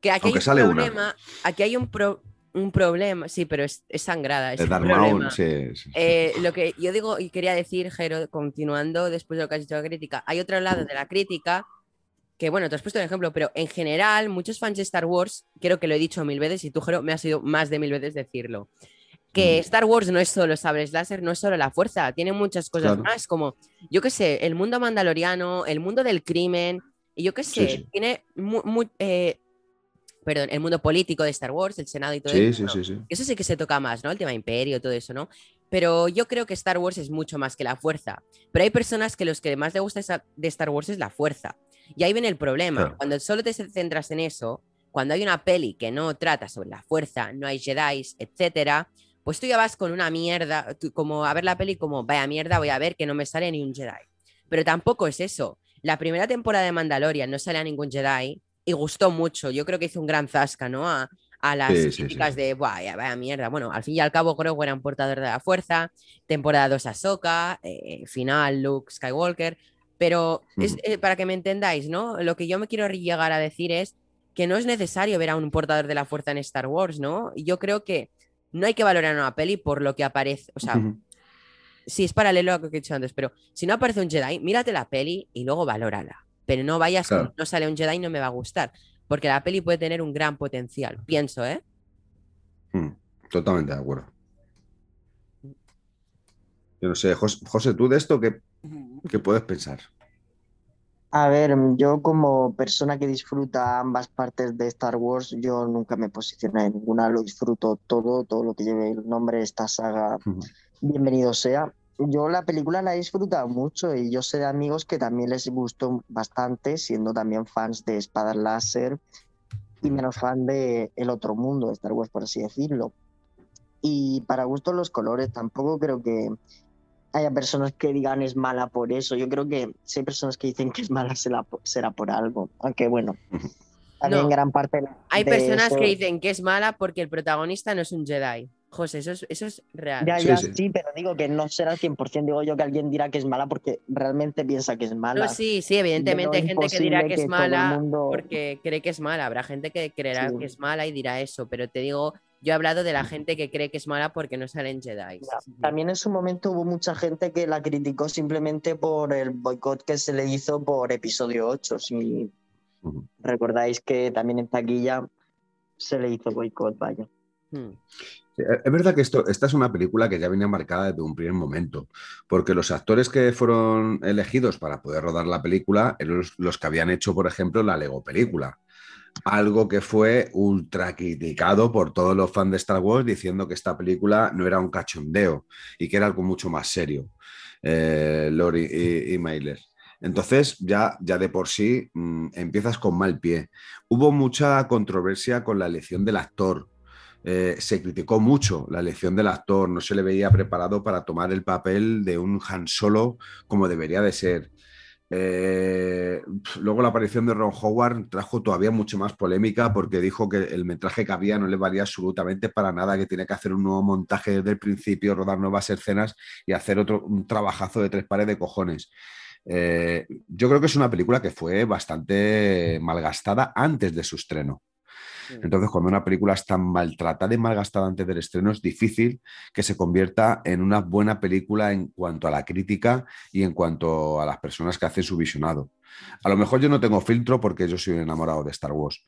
Que aquí Aunque hay sale un una. problema. Aquí hay un, pro- un problema. Sí, pero es, es sangrada. Es un problema. Sí, sí, sí. Eh, lo que yo digo y quería decir, Jero, continuando después de lo que has dicho de la crítica, hay otro lado de la crítica que, bueno, te has puesto un ejemplo, pero en general, muchos fans de Star Wars, creo que lo he dicho mil veces y tú, Jero, me has oído más de mil veces decirlo, que Mm. Star Wars no es solo sables láser, no es solo la fuerza, tiene muchas cosas Claro. más, como, yo qué sé, el mundo mandaloriano, el mundo del crimen, y yo qué sé, Sí, sí. tiene mu- mu- eh, perdón, el mundo político de Star Wars, el Senado y todo Sí, eso. sí, sí, sí. eso sí que se toca más, ¿no? El tema imperio, todo eso, ¿no? Pero yo creo que Star Wars es mucho más que la fuerza. Pero hay personas que los que más les gusta de Star Wars es la fuerza. Y ahí viene el problema. Claro. Cuando solo te centras en eso, cuando hay una peli que no trata sobre la fuerza, no hay Jedi, etcétera, pues tú ya vas con una mierda, tú- como a ver la peli como, vaya mierda, voy a ver que no me sale ni un Jedi. Pero tampoco es eso. La primera temporada de Mandalorian no sale a ningún Jedi y gustó mucho. Yo creo que hizo un gran zasca, ¿no? A, a las Sí, sí, sí, críticas sí. de, vaya, vaya mierda. Bueno, al fin y al cabo creo que eran portador de la fuerza. Temporada 2 Ahsoka, eh, final Luke Skywalker. Pero es, eh, para que me entendáis, ¿no? Lo que yo me quiero llegar a decir es que no es necesario ver a un portador de la fuerza en Star Wars, ¿no? Y Yo creo que no hay que valorar una peli por lo que aparece. O sea, Ujú. sí es paralelo a lo que he dicho antes, pero si no aparece un Jedi, mírate la peli y luego valórala. Pero no vayas con, no sale un Jedi, no me va a gustar. Porque la peli puede tener un gran potencial, pienso, ¿eh? Mm, Totalmente de acuerdo. Yo no sé, Jos- José, ¿tú de esto qué, qué puedes pensar? A ver, yo como persona que disfruta ambas partes de Star Wars, yo nunca me posiciono en ninguna, lo disfruto todo, todo lo que lleve el nombre de esta saga, Ujú. bienvenido sea. Yo la película la he disfrutado mucho y yo sé de amigos que también les gustó bastante, siendo también fans de espadas láser y menos fan de El Otro Mundo, de Star Wars, por así decirlo. Y para gusto los colores, tampoco creo que haya personas que digan es mala por eso. Yo creo que si hay personas que dicen que es mala, será por, será por algo. Aunque bueno, también No. gran parte Hay de personas eso- que dicen que es mala porque el protagonista no es un Jedi. José, eso es, eso es real. Ya, Sí, ya, sí. sí. pero digo que no será al 100%. Digo yo que alguien dirá que es mala porque realmente piensa que es mala. No, sí, sí, evidentemente hay gente que dirá que es que mala mundo- porque cree que es mala. Habrá gente que creerá Sí. que es mala y dirá eso, pero te digo, yo he hablado de la gente que cree que es mala porque no salen Jedi. Ya, También en su momento hubo mucha gente que la criticó simplemente por el boicot que se le hizo por episodio 8. Si recordáis que también en taquilla se le hizo boicot, vaya. Hmm. Sí, Es verdad que esto, esta es una película que ya venía marcada desde un primer momento, porque los actores que fueron elegidos para poder rodar la película eran los, que habían hecho, por ejemplo, la Lego película. Algo que fue ultra criticado por todos los fans de Star Wars diciendo que esta película no era un cachondeo y que era algo mucho más serio. Eh, Lori y, Mailer. Entonces, ya, ya de por sí mmm, empiezas con mal pie. Hubo mucha controversia con la elección del actor. Eh, se criticó mucho la elección del actor, no se le veía preparado para tomar el papel de un Han Solo como debería de ser. Eh, luego la aparición de Ron Howard trajo todavía mucho más polémica porque dijo que el metraje que había no le valía absolutamente para nada, que tiene que hacer un nuevo montaje desde el principio, rodar nuevas escenas y hacer otro un trabajazo de tres pares de cojones. Eh, yo creo que es una película que fue bastante malgastada antes de su estreno. Entonces, cuando una película es tan maltratada y malgastada antes del estreno, es difícil que se convierta en una buena película en cuanto a la crítica y en cuanto a las personas que hacen su visionado. A lo mejor yo no tengo filtro porque yo soy enamorado de Star Wars,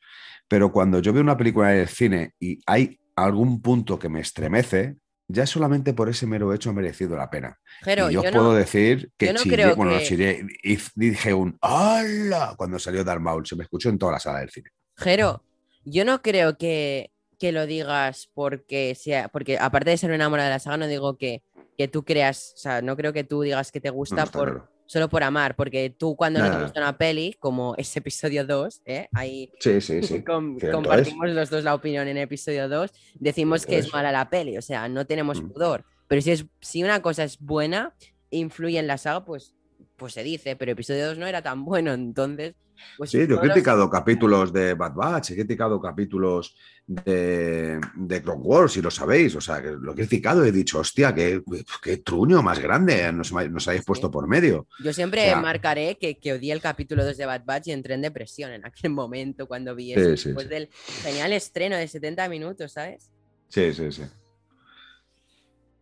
pero cuando yo veo una película en el cine y hay algún punto que me estremece, ya solamente por ese mero hecho ha merecido la pena. Pero y yo, yo puedo no- decir que yo no chillé, creo bueno, no que- chillé, dije un ¡Hala! cuando salió Darth Maul, se me escuchó en toda la sala del cine. Jero, yo no creo que, que lo digas porque sea, porque aparte de ser una enamorada de la saga, no digo que, que tú creas, o sea, no creo que tú digas que te gusta No, está por, claro. solo por amar, porque tú cuando no te gusta una peli, como ese episodio 2, ¿eh? ahí Sí, sí, sí. com- cierto compartimos los dos la opinión en episodio 2, decimos Cierto que es es. mala la peli, o sea, no tenemos Mm. pudor, pero si, es, si una cosa es buena, influye en la saga, pues, pues se dice, pero episodio 2 no era tan bueno, entonces... Pues Sí, yo he los- criticado capítulos de Bad Batch, he criticado capítulos de, de Clone Wars, si lo sabéis. O sea, que lo he criticado he dicho, hostia, qué, qué truño más grande nos, nos habéis puesto por medio. Yo siempre O sea- marcaré que, que odié el capítulo 2 de Bad Batch y entré en depresión en aquel momento cuando vi Sí, eso, sí, después del genial estreno de 70 minutos, ¿sabes? Sí, sí, sí.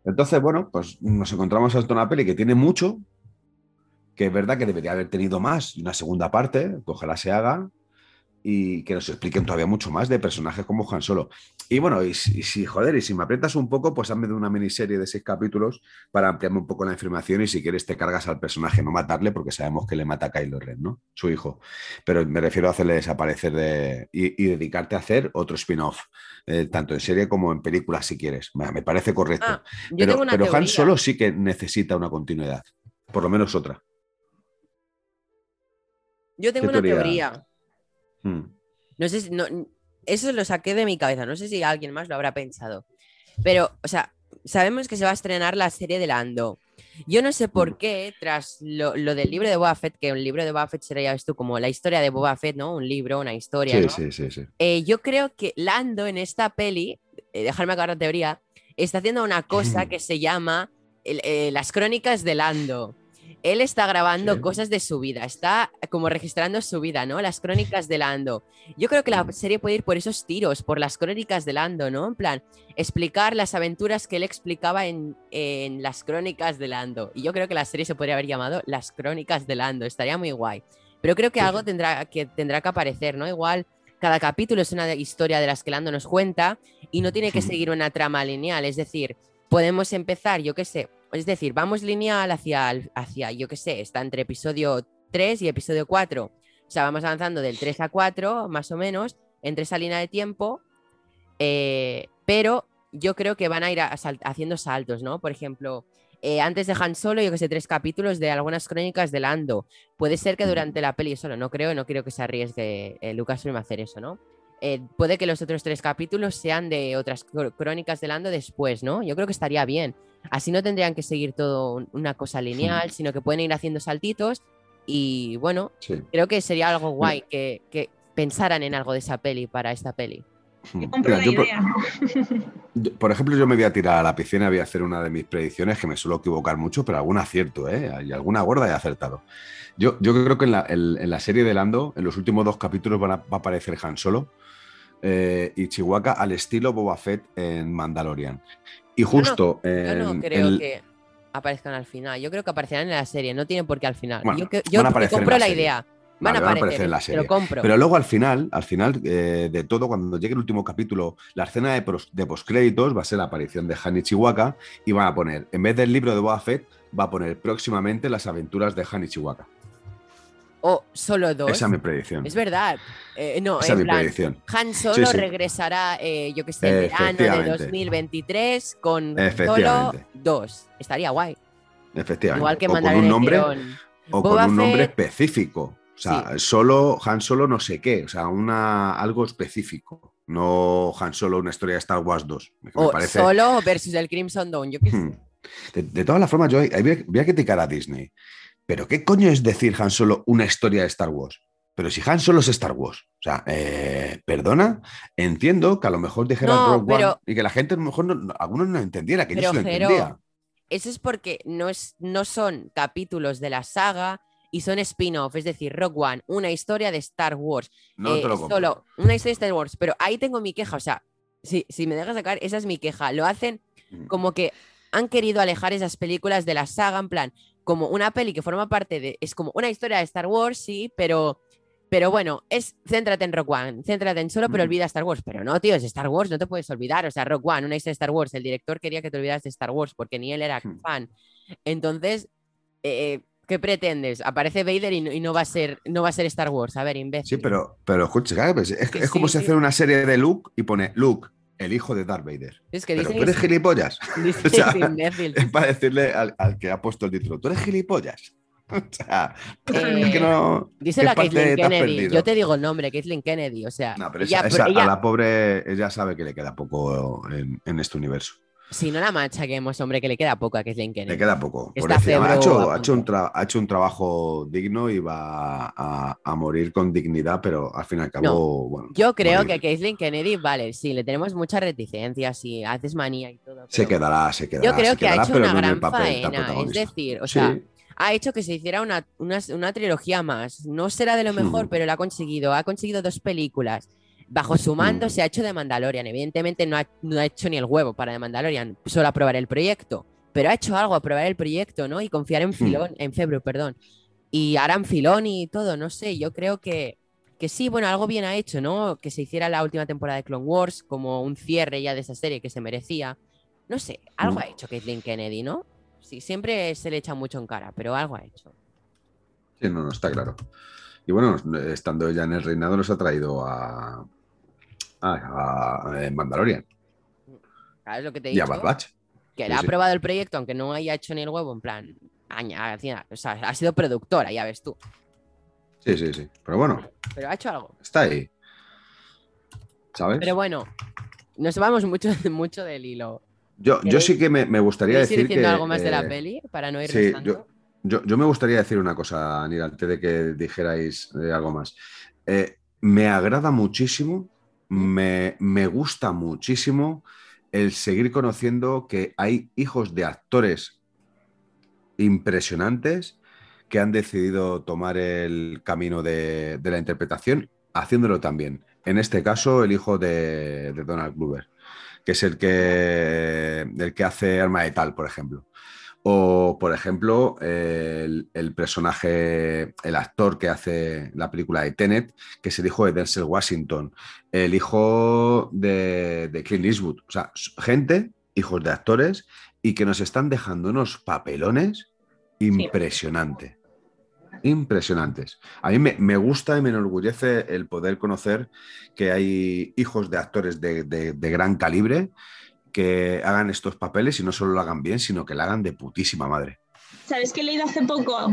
Entonces, bueno, pues nos encontramos ante una peli que tiene mucho, que es verdad que debería haber tenido más y una segunda parte, que ojalá se haga, y que nos expliquen todavía mucho más de personajes como Han Solo. Y bueno, y si, joder, y si me aprietas un poco, pues hazme de una miniserie de seis capítulos para ampliarme un poco la información y si quieres te cargas al personaje, no matarle, porque sabemos que le mata a Kylo Ren, ¿no? Su hijo. Pero me refiero a hacerle desaparecer de, y, y dedicarte a hacer otro spin-off, eh, tanto en serie como en película, si quieres. Me, me parece correcto. Ah, pero pero Han. Solo sí que necesita una continuidad, por lo menos otra. Yo tengo ¿Qué una teoría? teoría. Hmm. No sé si. No, eso lo saqué de mi cabeza. No sé si alguien más lo habrá pensado. Pero, o sea, sabemos que se va a estrenar la serie de Lando. Yo no sé por Mm. qué, tras lo, lo del libro de Boba Fett, que un libro de Boba Fett sería esto como la historia de Boba Fett, ¿no? Un libro, una historia. Sí, ¿no? sí, sí, sí. Eh, yo creo que Lando en esta peli, eh, dejarme acabar la teoría, está haciendo una cosa que se llama el- eh, las crónicas de Lando. Él está grabando Sí. cosas de su vida, está como registrando su vida, ¿no? Las crónicas de Lando. Yo creo que la Mm. serie puede ir por esos tiros, por las crónicas de Lando, ¿no? En plan, explicar las aventuras que él explicaba en, en las crónicas de Lando. Y yo creo que la serie se podría haber llamado Las crónicas de Lando, estaría muy guay. Pero creo que Sí, algo tendrá que, tendrá que aparecer, ¿no? Igual cada capítulo es una historia de las que Lando nos cuenta y no tiene que seguir una trama lineal. Es decir, podemos empezar, yo qué sé, es decir, vamos lineal hacia, hacia yo qué sé, está entre episodio 3 y episodio 4. O sea, vamos avanzando del 3 a 4, más o menos, entre esa línea de tiempo. eh, pero yo creo que van a ir a- haciendo saltos, ¿no? Por ejemplo, eh, antes de Han Solo, yo que sé, tres capítulos de algunas crónicas de Lando. Puede ser que durante la peli, solo no creo, no creo que se arriesgue eh, Lucasfilm a hacer eso, ¿no? Eh, puede que los otros tres capítulos sean de otras cr- crónicas de Lando después, ¿no? Yo creo que estaría bien. Así no tendrían que seguir todo un- una cosa lineal, sino que pueden ir haciendo saltitos y bueno, sí. creo que sería algo guay que, que pensaran en algo de esa peli para esta peli. Hmm. Mira, yo por- idea. Yo, Por ejemplo, yo me voy a tirar a la piscina y voy a hacer una de mis predicciones que me suelo equivocar mucho, pero algún acierto, ¿eh? Y alguna gorda he acertado. Yo, yo creo que en la, en- en la serie de Lando, en los últimos dos capítulos van a- va a aparecer Han Solo eh, y Chihuahua al estilo Boba Fett en Mandalorian. Y justo Yo no en creo el- que aparezcan al final. Yo creo que aparecerán en la serie. No tiene por qué al final. Bueno, yo que- yo van a aparecer compro la idea. Van, Vale, a aparecer, en la serie. compro. Pero luego al final, al final eh, de todo, cuando llegue el último capítulo, la escena de, pros- de postcréditos va a ser la aparición de Han y Chihuahua y van a poner, en vez del libro de Boba Fett, va a poner próximamente las aventuras de Han y Chihuahua. O solo dos. Esa es mi predicción. Es verdad. Eh, no, Esa es en mi plan, predicción. Han Solo sí. regresará, eh, yo que sé, en verano de Efectivamente. 2023 con solo dos. Estaría guay. Efectivamente. Igual que o con un nombre, o con un nombre Fett- específico. O sea, solo Han Solo no sé qué, o sea, una, algo específico. No Han Solo una historia de Star Wars 2. que me o parece- Solo versus el Crimson Dawn. Yo qué sé. Hmm. De, de todas las formas, yo voy a criticar a Disney. Pero ¿qué coño es decir Han Solo una historia de Star Wars? Pero si Han Solo es Star Wars. O sea, eh, perdona, entiendo que a lo mejor dijeran No, Rogue pero- One y que la gente a lo mejor no- algunos no entendiera, que yo Pero, sí lo Jero, entendía. Eso es porque no, es, no son capítulos de la saga y son spin-off. Es decir, Rogue One, una historia de Star Wars. No Eh, te lo compro. solo una historia de Star Wars. Pero ahí tengo mi queja. O sea, si, si me dejas sacar, esa es mi queja. Lo hacen Mm. como que han querido alejar esas películas de la saga, en plan, como una peli que forma parte de. Es como una historia de Star Wars, sí, pero. Pero bueno, es céntrate en Rock One, céntrate en solo, pero olvida Star Wars. Pero no, tío, es Star Wars, no te puedes olvidar. O sea, Rock One, una historia de Star Wars. El director quería que te olvidaras de Star Wars porque ni él era Hmm. fan. Entonces, eh, ¿qué pretendes? Aparece Vader y no, y no va a ser, no va a ser Star Wars. A ver, imbécil. Sí, pero, pero escucha, es, es como sí, si sí. hace una serie de Luke y pone Luke, el hijo de Darth Vader. Es que Pero dicen tú eres gilipollas. o sea, es para decirle al, al que ha puesto el título, tú eres gilipollas. O sea, Eh, es que no. Díselo a ¿qué parte Caitlyn Kennedy. Yo te digo el nombre, Caitlyn Kennedy. O sea, No, pero ella- esa, pero esa- ella- a la pobre, ella sabe que le queda poco en, en este universo. Si no la machaquemos, hombre, que le queda poco a Caitlyn Kennedy. Le queda poco. Está ha, hecho, a ha, hecho un punto. tra- ha hecho un trabajo digno y va a, a morir con dignidad, pero al fin y al cabo, No, bueno. Yo creo morir. que Caitlyn Kennedy, vale, sí, le tenemos muchas reticencias y haces manía y todo. Se quedará, se quedará. Yo creo se que ha hecho una no gran papel faena. Es decir, o Sí, sea, ha hecho que se hiciera una, una, una trilogía más. No será de lo mejor, Hmm. pero lo ha conseguido. Ha conseguido dos películas. Bajo su mando Hmm. se ha hecho de Mandalorian. Evidentemente no ha, no ha hecho ni el huevo para de Mandalorian, solo aprobar el proyecto. Pero ha hecho algo, aprobar el proyecto, ¿no? Y confiar en Filón, en Febro, perdón. Y harán Filón y todo, no sé. Yo creo que, que sí, bueno, algo bien ha hecho, ¿no? Que se hiciera la última temporada de Clone Wars como un cierre ya de esa serie que se merecía. No sé, algo Mm. ha hecho Caitlyn Kennedy, ¿no? Sí, siempre se le echa mucho en cara, pero algo ha hecho. Sí, no, no, está claro. Y bueno, estando ella en el reinado, nos ha traído a, a, a Mandalorian ¿Sabes lo que te he y a? Bad Batch. Que Sí, ha sí. aprobado el proyecto, aunque no haya hecho ni el huevo, en plan, aña- hacía- o sea, ha sido productora, ya ves tú. Sí, sí, sí. Pero bueno, Pero ha hecho algo. está ahí. ¿Sabes? Pero bueno, nos vamos mucho, mucho del hilo. yo, yo sí que me, me gustaría ¿Quieres ir decir diciendo que. algo más de la eh, peli para no ir sí, tanto? Yo, yo me gustaría decir una cosa, Anil, antes de que dijerais eh, algo más. Eh, me agrada muchísimo, me, gusta muchísimo el seguir conociendo que hay hijos de actores impresionantes que han decidido tomar el camino de, la interpretación haciéndolo también. En este caso, el hijo de, de Donald Glover, que es el que, el que hace Arma de Tal, por ejemplo. O, por ejemplo, el, el personaje, el actor que hace la película de Tenet, que es el hijo de Denzel Washington, el hijo de, de Clint Eastwood. O sea, gente, hijos de actores, y que nos están dejando unos papelones impresionantes. Impresionantes. A mí me, me gusta y me enorgullece el poder conocer que hay hijos de actores de, de- de gran calibre que hagan estos papeles y no solo lo hagan bien, sino que lo hagan de putísima madre. ¿Sabes qué he leído hace poco?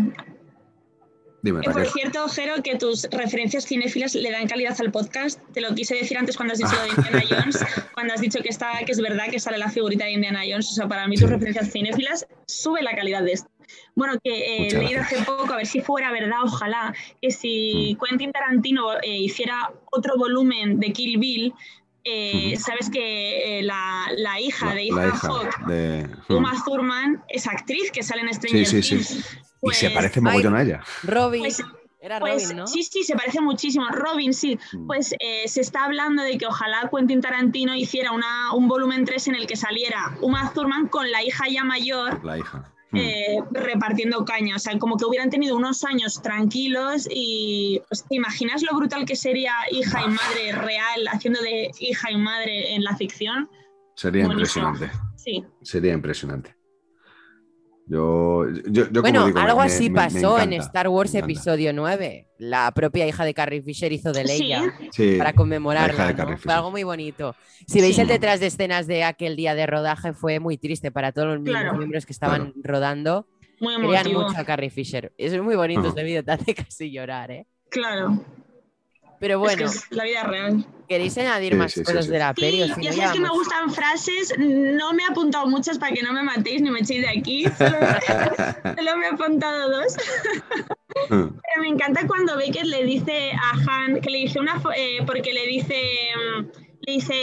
Dime, Que, por cierto, Jero, que tus referencias cinéfilas le dan calidad al podcast. Te lo quise decir antes cuando has dicho lo de Indiana Jones, cuando has dicho que, está, que es verdad que sale la figurita de Indiana Jones. O sea, para mí tus Sí. referencias cinéfilas sube la calidad de esto. Bueno, que eh, Muchas he leído gracias. hace poco, a ver si fuera verdad, ojalá, que si Mm. Quentin Tarantino eh, hiciera otro volumen de Kill Bill, eh, sabes que eh, la, la hija La, de la Ethan hija Hawke, de... Uma Thurman, es actriz que sale en Stranger Sí, sí, sí. Y se Pues- parece mogollón a ella. Robin, Pues- era Pues Robin, ¿no? sí, sí, se parece muchísimo. Robin, sí. Mm. Pues eh, se está hablando de que ojalá Quentin Tarantino hiciera una, un volumen 3 en el que saliera Uma Thurman con la hija ya mayor La hija. Mm. eh, repartiendo caña. O sea, como que hubieran tenido unos años tranquilos y pues, ¿te imaginas lo brutal que sería hija y madre real haciendo de hija y madre en la ficción? Sería buenísimo. impresionante. Sí. Sería impresionante. Yo, yo, yo como Bueno, digo, algo me- así me- me pasó en Star Wars episodio 9. La propia hija de Carrie Fisher hizo de. Leia Sí, para conmemorarla. ¿no? Fue algo muy bonito. Si veis el detrás de escenas de aquel día de rodaje, fue muy triste para todos los Claro. miembros que estaban rodando. Muy mucho a Carrie Fisher. Es muy bonito Ajá. ese vídeo, te hace casi llorar, ¿eh? Claro. Pero Es que bueno, es la vida real. ¿queréis añadir Sí, más sí, sí, cosas sí. de la peli? Si Sí, no, sabes que me gustan frases, no me he apuntado muchas para que no me matéis ni me echéis de aquí, solo, solo me he apuntado dos. Pero me encanta cuando Beckett le dice a Han, que le dice una, eh, porque le dice, mm, le dice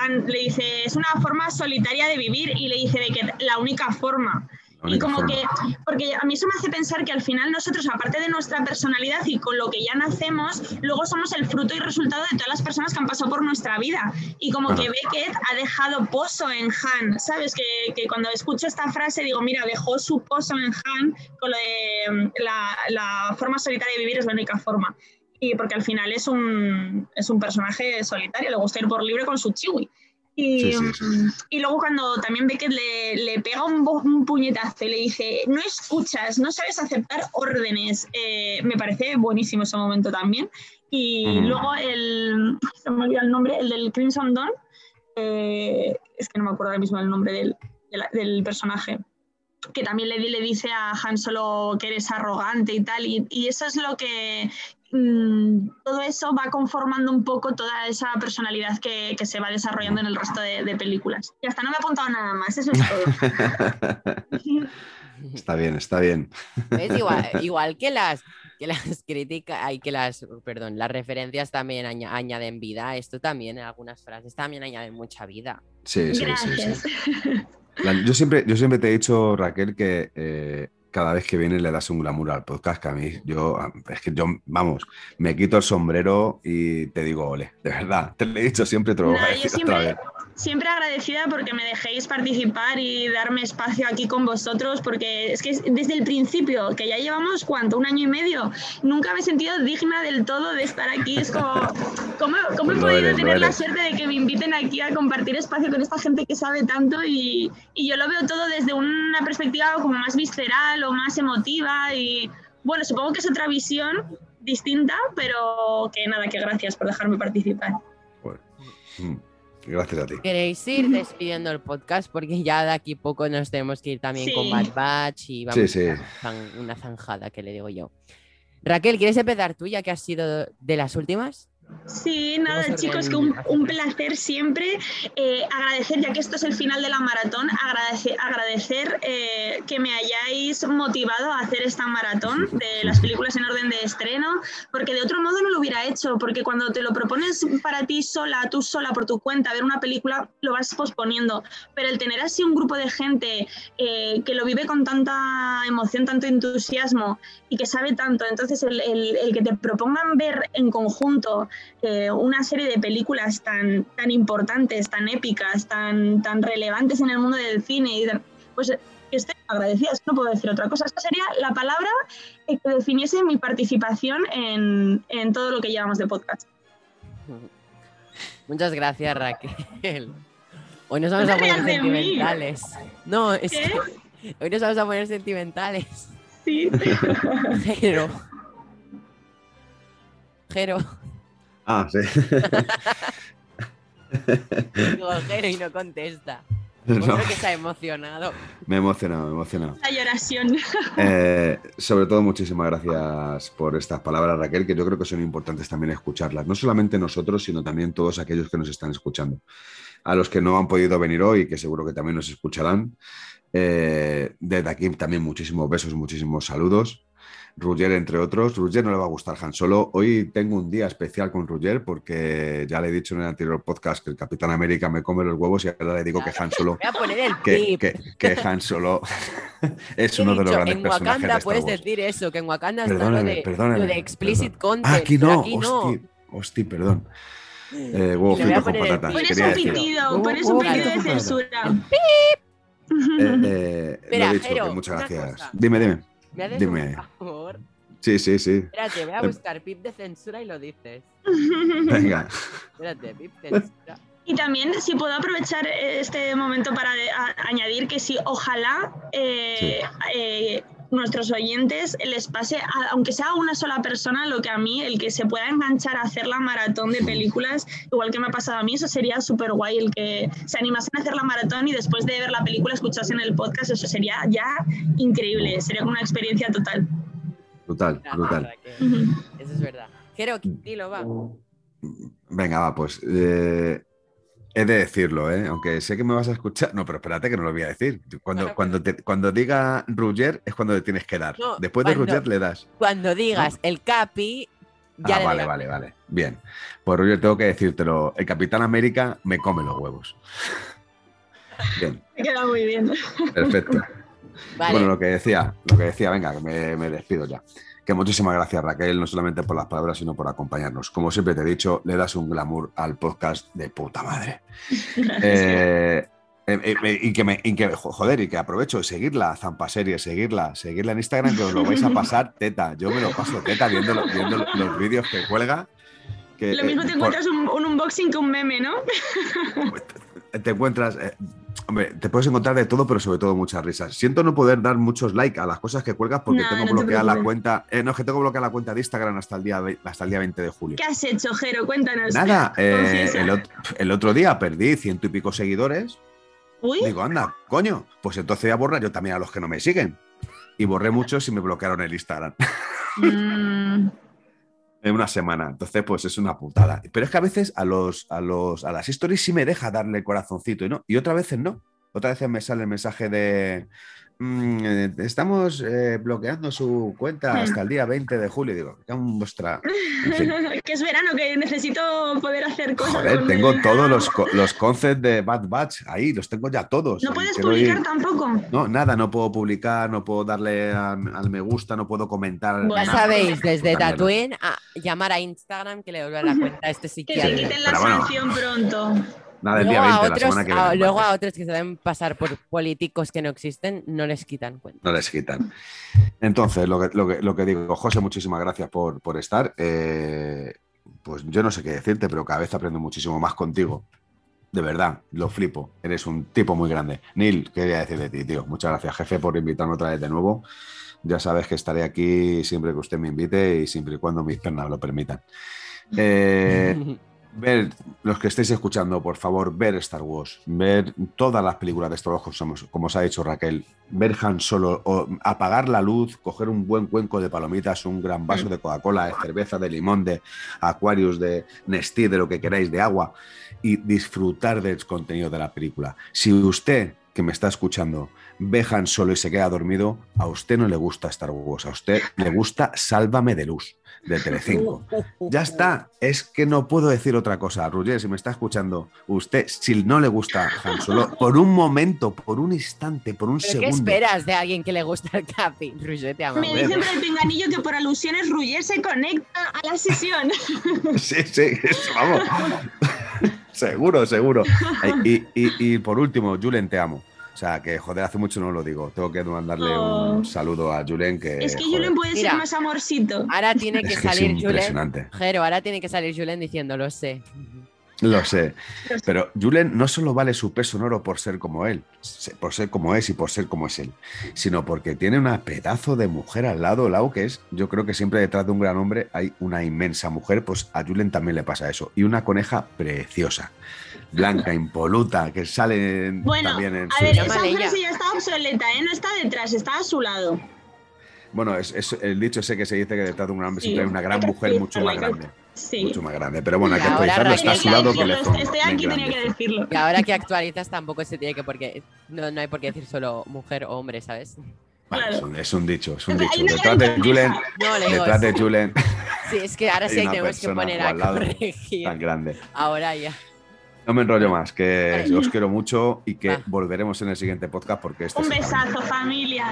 Han, le dice, es una forma solitaria de vivir y le dice Beckett, la única forma. Y como forma. que, porque a mí eso me hace pensar que al final nosotros, aparte de nuestra personalidad y con lo que ya nacemos, luego somos el fruto y resultado de todas las personas que han pasado por nuestra vida. Y como que Beckett ha dejado pozo en Han, ¿sabes? Que, que cuando escucho esta frase digo, mira, dejó su pozo en Han con lo de la, la forma solitaria de vivir es la única forma. Y porque al final es un, es un personaje solitario, le gusta ir por libre con su chiwi. Y, Sí, sí, sí. mm, y luego cuando también Beckett le, le pega un, puñetazo y le dice, no escuchas, no sabes aceptar órdenes, eh, me parece buenísimo ese momento también. Y luego el, se me olvida el nombre, el del Crimson Dawn, eh, es que no me acuerdo ahora mismo el nombre del, del personaje, que también le, le dice a Han Solo que eres arrogante y tal, y, y eso es lo que... mm, todo eso va conformando un poco toda esa personalidad que, que se va desarrollando en el resto de, de películas. Y hasta no me he apuntado nada más, eso es todo. está bien, está bien. ¿Ves? Igual, igual que las que las críticas, hay que las, perdón, las referencias también aña- añaden vida. Esto también, en algunas frases también añaden mucha vida. Sí, sí, sí, sí. La- yo, siempre, yo siempre te he dicho, Raquel, que eh, cada vez que vienes le das un glamour al podcast, que a mí, yo, es que yo, vamos, me quito el sombrero y te digo, ole, de verdad, te lo he dicho siempre, te lo voy a decir otra vez. Siempre agradecida porque me dejéis participar y darme espacio aquí con vosotros, porque es que desde el principio, que ya llevamos cuánto, un año y medio, nunca me he sentido digna del todo de estar aquí. Es como, ¿cómo, cómo he Lo podido eres, tener la eres. suerte de que me inviten aquí a compartir espacio con esta gente que sabe tanto? Y, y yo lo veo todo desde una perspectiva como más visceral o más emotiva y bueno, supongo que es otra visión distinta, pero que nada, que gracias por dejarme participar. Bueno, mm, gracias a ti. ¿Queréis ir despidiendo el podcast? Porque ya de aquí poco nos tenemos que ir también con. Bad Batch y vamos Sí, sí. a zan- una zanjada que le digo yo. Raquel, ¿quieres empezar tú ya que has sido de las últimas? Sí, nada, chicos, que un, placer siempre. eh, agradecer, ya que esto es el final de la maratón, agradecer, agradecer eh, que me hayáis motivado a hacer esta maratón de las películas en orden de estreno, porque de otro modo no lo hubiera hecho, porque cuando te lo propones para ti sola, tú sola, por tu cuenta, ver una película, lo vas posponiendo. Pero el tener así un grupo de gente eh, que lo vive con tanta emoción, tanto entusiasmo y que sabe tanto, entonces el, el- el que te propongan ver en conjunto eh, una serie de películas tan, tan importantes, tan épicas, tan, tan relevantes en el mundo del cine, y pues que estoy agradecida, es que no puedo decir otra cosa. Esta sería la palabra que definiese mi participación en, en todo lo que llevamos de podcast. Muchas gracias, Raquel. Hoy nos vamos No a poner sentimentales. No, es ¿Qué? que hoy nos vamos a poner sentimentales. Sí. Jero. Jero. Ah, sí. Digo Jero y no contesta. Pues No, creo que está emocionado. me he emocionado, me he emocionado. La lloración. Eh, sobre todo, muchísimas gracias por estas palabras, Raquel, que yo creo que son importantes también escucharlas. No solamente nosotros, sino también todos aquellos que nos están escuchando. A los que no han podido venir hoy, que seguro que también nos escucharán. Eh, desde aquí también muchísimos besos, muchísimos saludos. Rugger, entre otros. Rugger no le va a gustar Han Solo. Hoy tengo un día especial con Rugger porque ya le he dicho en el anterior podcast que el Capitán América me come los huevos y ahora le digo que Han Solo, Voy a poner el que, que- que Han Solo es uno de los dicho, grandes en personajes de Wakanda Star puedes Wars. decir eso, que en Wakanda está lo Perdóname, de, perdóname. lo de explicit perdón. content. Ah, aquí pero no, aquí no. hosti, perdón. Eh, huevo frito con patatas. Pones un pitido, pones un pitido de censura. Eh, eh, Espera, lo he dicho, Jero, que muchas gracias. Dime, dime. ¿Me haces Dime. un favor? Sí, sí, sí. Espérate, voy a Em- buscar pip de censura y lo dices. Venga. Espérate, pip censura. Y también, si puedo aprovechar eh, este momento para de- a- añadir que si ojalá eh, eh, nuestros oyentes les pase, a- aunque sea una sola persona, lo que a mí, el que se pueda enganchar a hacer la maratón de películas, igual que me ha pasado a mí, eso sería súper guay, el que se animasen a hacer la maratón y después de ver la película escuchasen el podcast, eso sería ya increíble, sería como una experiencia total. Brutal, La brutal. verdad que Ujú. Eso es verdad. Jero, dilo, va. Venga, va, pues. eh, he de decirlo, ¿eh? Aunque sé que me vas a escuchar. No, pero espérate que no lo voy a decir. Cuando, Bueno, cuando, te- cuando diga Ruger es cuando le tienes que dar. No, Después de Ruger le das. Cuando digas el capi, ya Ah, le vale, digo. vale, vale. Bien. Pues Ruger, tengo que decírtelo. El Capitán América me come los huevos. Bien, Me queda muy bien. perfecto. Vale. Bueno, lo que decía, lo que decía, venga, que me, me despido ya. Que muchísimas gracias, Raquel, no solamente por las palabras, sino por acompañarnos. Como siempre te he dicho, le das un glamour al podcast de puta madre. Eh, eh, eh, y, que me, y que, jo- joder, y que aprovecho de seguirla, Zampa Series, seguirla, seguirla en Instagram, que os lo vais a pasar teta. Yo me lo paso teta viendo, lo- viendo lo- los vídeos que cuelga. Que, Lo mismo eh, te por- encuentras un, un unboxing que un meme, ¿no? te encuentras. eh, hombre, te puedes encontrar de todo, pero sobre todo muchas risas. Siento no poder dar muchos likes a las cosas que cuelgas porque Nah, tengo no te bloqueada la cuenta. eh, no, es que tengo bloqueada la cuenta de Instagram hasta el día, hasta el día 20 de julio. ¿Qué has hecho, Jero? Cuéntanos. Nada, eh, el otro día perdí ciento y pico seguidores. Uy, Digo, anda, coño, pues entonces voy a borrar yo también a los que no me siguen. Y borré muchos y me bloquearon el Instagram mm, en una semana. Entonces, pues es una putada. Pero es que a veces a los, a los, a las stories sí me deja darle corazoncito y no. Y otras veces no. Otras veces me sale el mensaje de "Mm, eh, estamos eh, bloqueando su cuenta hasta el día 20 de julio. Digo, "Me cago en vuestra. En fin. que es verano, que necesito poder hacer cosas. Joder, con tengo el todos los, los concepts de Bad Batch ahí, los tengo ya todos. No puedes quiero ir- publicar tampoco. No, nada, no puedo publicar, no puedo darle a- al me gusta, no puedo comentar. Bueno, nada. sabéis, desde. Tatooine a llamar a Instagram que le devuelva la cuenta a este Que se psiquiatra. quiten la Pero bueno. pronto. Nada, el día a 20, la otros, semana que a- luego a otros que se deben pasar por políticos que no existen, no les quitan cuenta. No les quitan. Entonces, lo que, lo que, lo que digo, José, muchísimas gracias por, por estar. Eh, pues yo no sé qué decirte, pero cada vez aprendo muchísimo más contigo. De verdad, lo flipo. Eres un tipo muy grande. Neil, ¿qué quería decir de ti, tío? Muchas gracias, jefe, por invitarme otra vez de nuevo. Ya sabes que estaré aquí siempre que usted me invite y siempre y cuando mis piernas lo permitan. Eh, ver, los que estéis escuchando, por favor, ver Star Wars, ver todas las películas de Star Wars, como, somos- como os ha dicho Raquel, ver Han Solo, o apagar la luz, coger un buen cuenco de palomitas, un gran vaso de Coca-Cola, de cerveza, de limón, de Aquarius, de Nestí, de lo que queráis, de agua, y disfrutar del contenido de la película. Si usted, que me está escuchando, ve Han Solo y se queda dormido, a usted no le gusta Star Wars, a usted le gusta Sálvame de Luz, de Telecinco. Ya está, es que no puedo decir otra cosa. Roger, si me está escuchando, usted, si no le gusta Han Solo, por un momento, por un instante, por un ¿Pero qué segundo. esperas de alguien que le gusta el capi? Ruger, te amo. Me dicen por el pinganillo que por alusiones Ruller se conecta a la sesión. Sí, sí, eso, vamos. seguro, seguro. Y, y- y por último, Julen, te amo. O sea, que joder, hace mucho no lo digo. Tengo que mandarle un Oh. saludo a Julen que. es que joder, Julen puede Mira. ser más amorcito. Ahora tiene que es que es salir Julen. impresionante. Jero, ahora tiene que salir Julen diciendo, lo sé. Lo sé. Pero Julen no solo vale su peso en oro por ser como él, por ser como es y por ser como es él, sino porque tiene una pedazo de mujer al lado, Lau, que es, yo creo que siempre detrás de un gran hombre hay una inmensa mujer, pues a Julen también le pasa eso. Y una coneja preciosa, blanca, impoluta, que sale en- Bueno, también en a ver, esa ella. ya está obsoleta, ¿eh? No está detrás, está a su lado. Bueno, es, es el dicho sé que se dice que detrás de un hombre Sí, siempre hay una gran mujer mucho más grande. Sí. Mucho más grande. Pero bueno, hay que ahora actualizarlo. Está a Raquel su lado que le Estoy aquí, tenía que decirlo. Y ahora que actualizas tampoco se tiene que porque no, no hay por qué decir solo mujer o hombre, ¿sabes? Vale, es, Claro. un, es un dicho, es un dicho. Detrás de Julen, No, detrás de Julen, sí, es que ahora sí tenemos que poner a corregir. tan grande. Ahora ya. No me enrollo más, que Vale. os quiero mucho y que Va. volveremos en el siguiente podcast porque este Un es besazo, familia.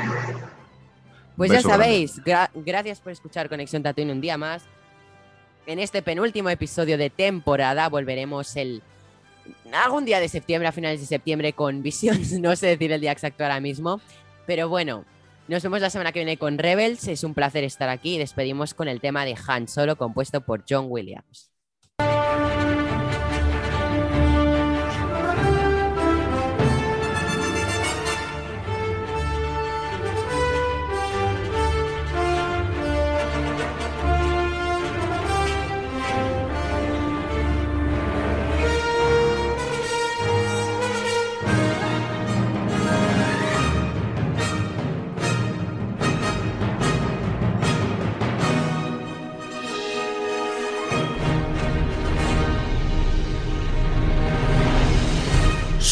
Pues ya sabéis, gra- gracias por escuchar Conexión Tatooine un día más. En este penúltimo episodio de temporada volveremos el algún día de septiembre, a finales de septiembre, con Visions. No sé decir el día exacto ahora mismo, pero bueno, Nos vemos la semana que viene con Rebels. Es un placer estar aquí y despedimos con el tema de Han Solo compuesto por John Williams.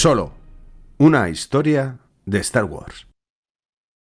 Solo una historia de Star Wars.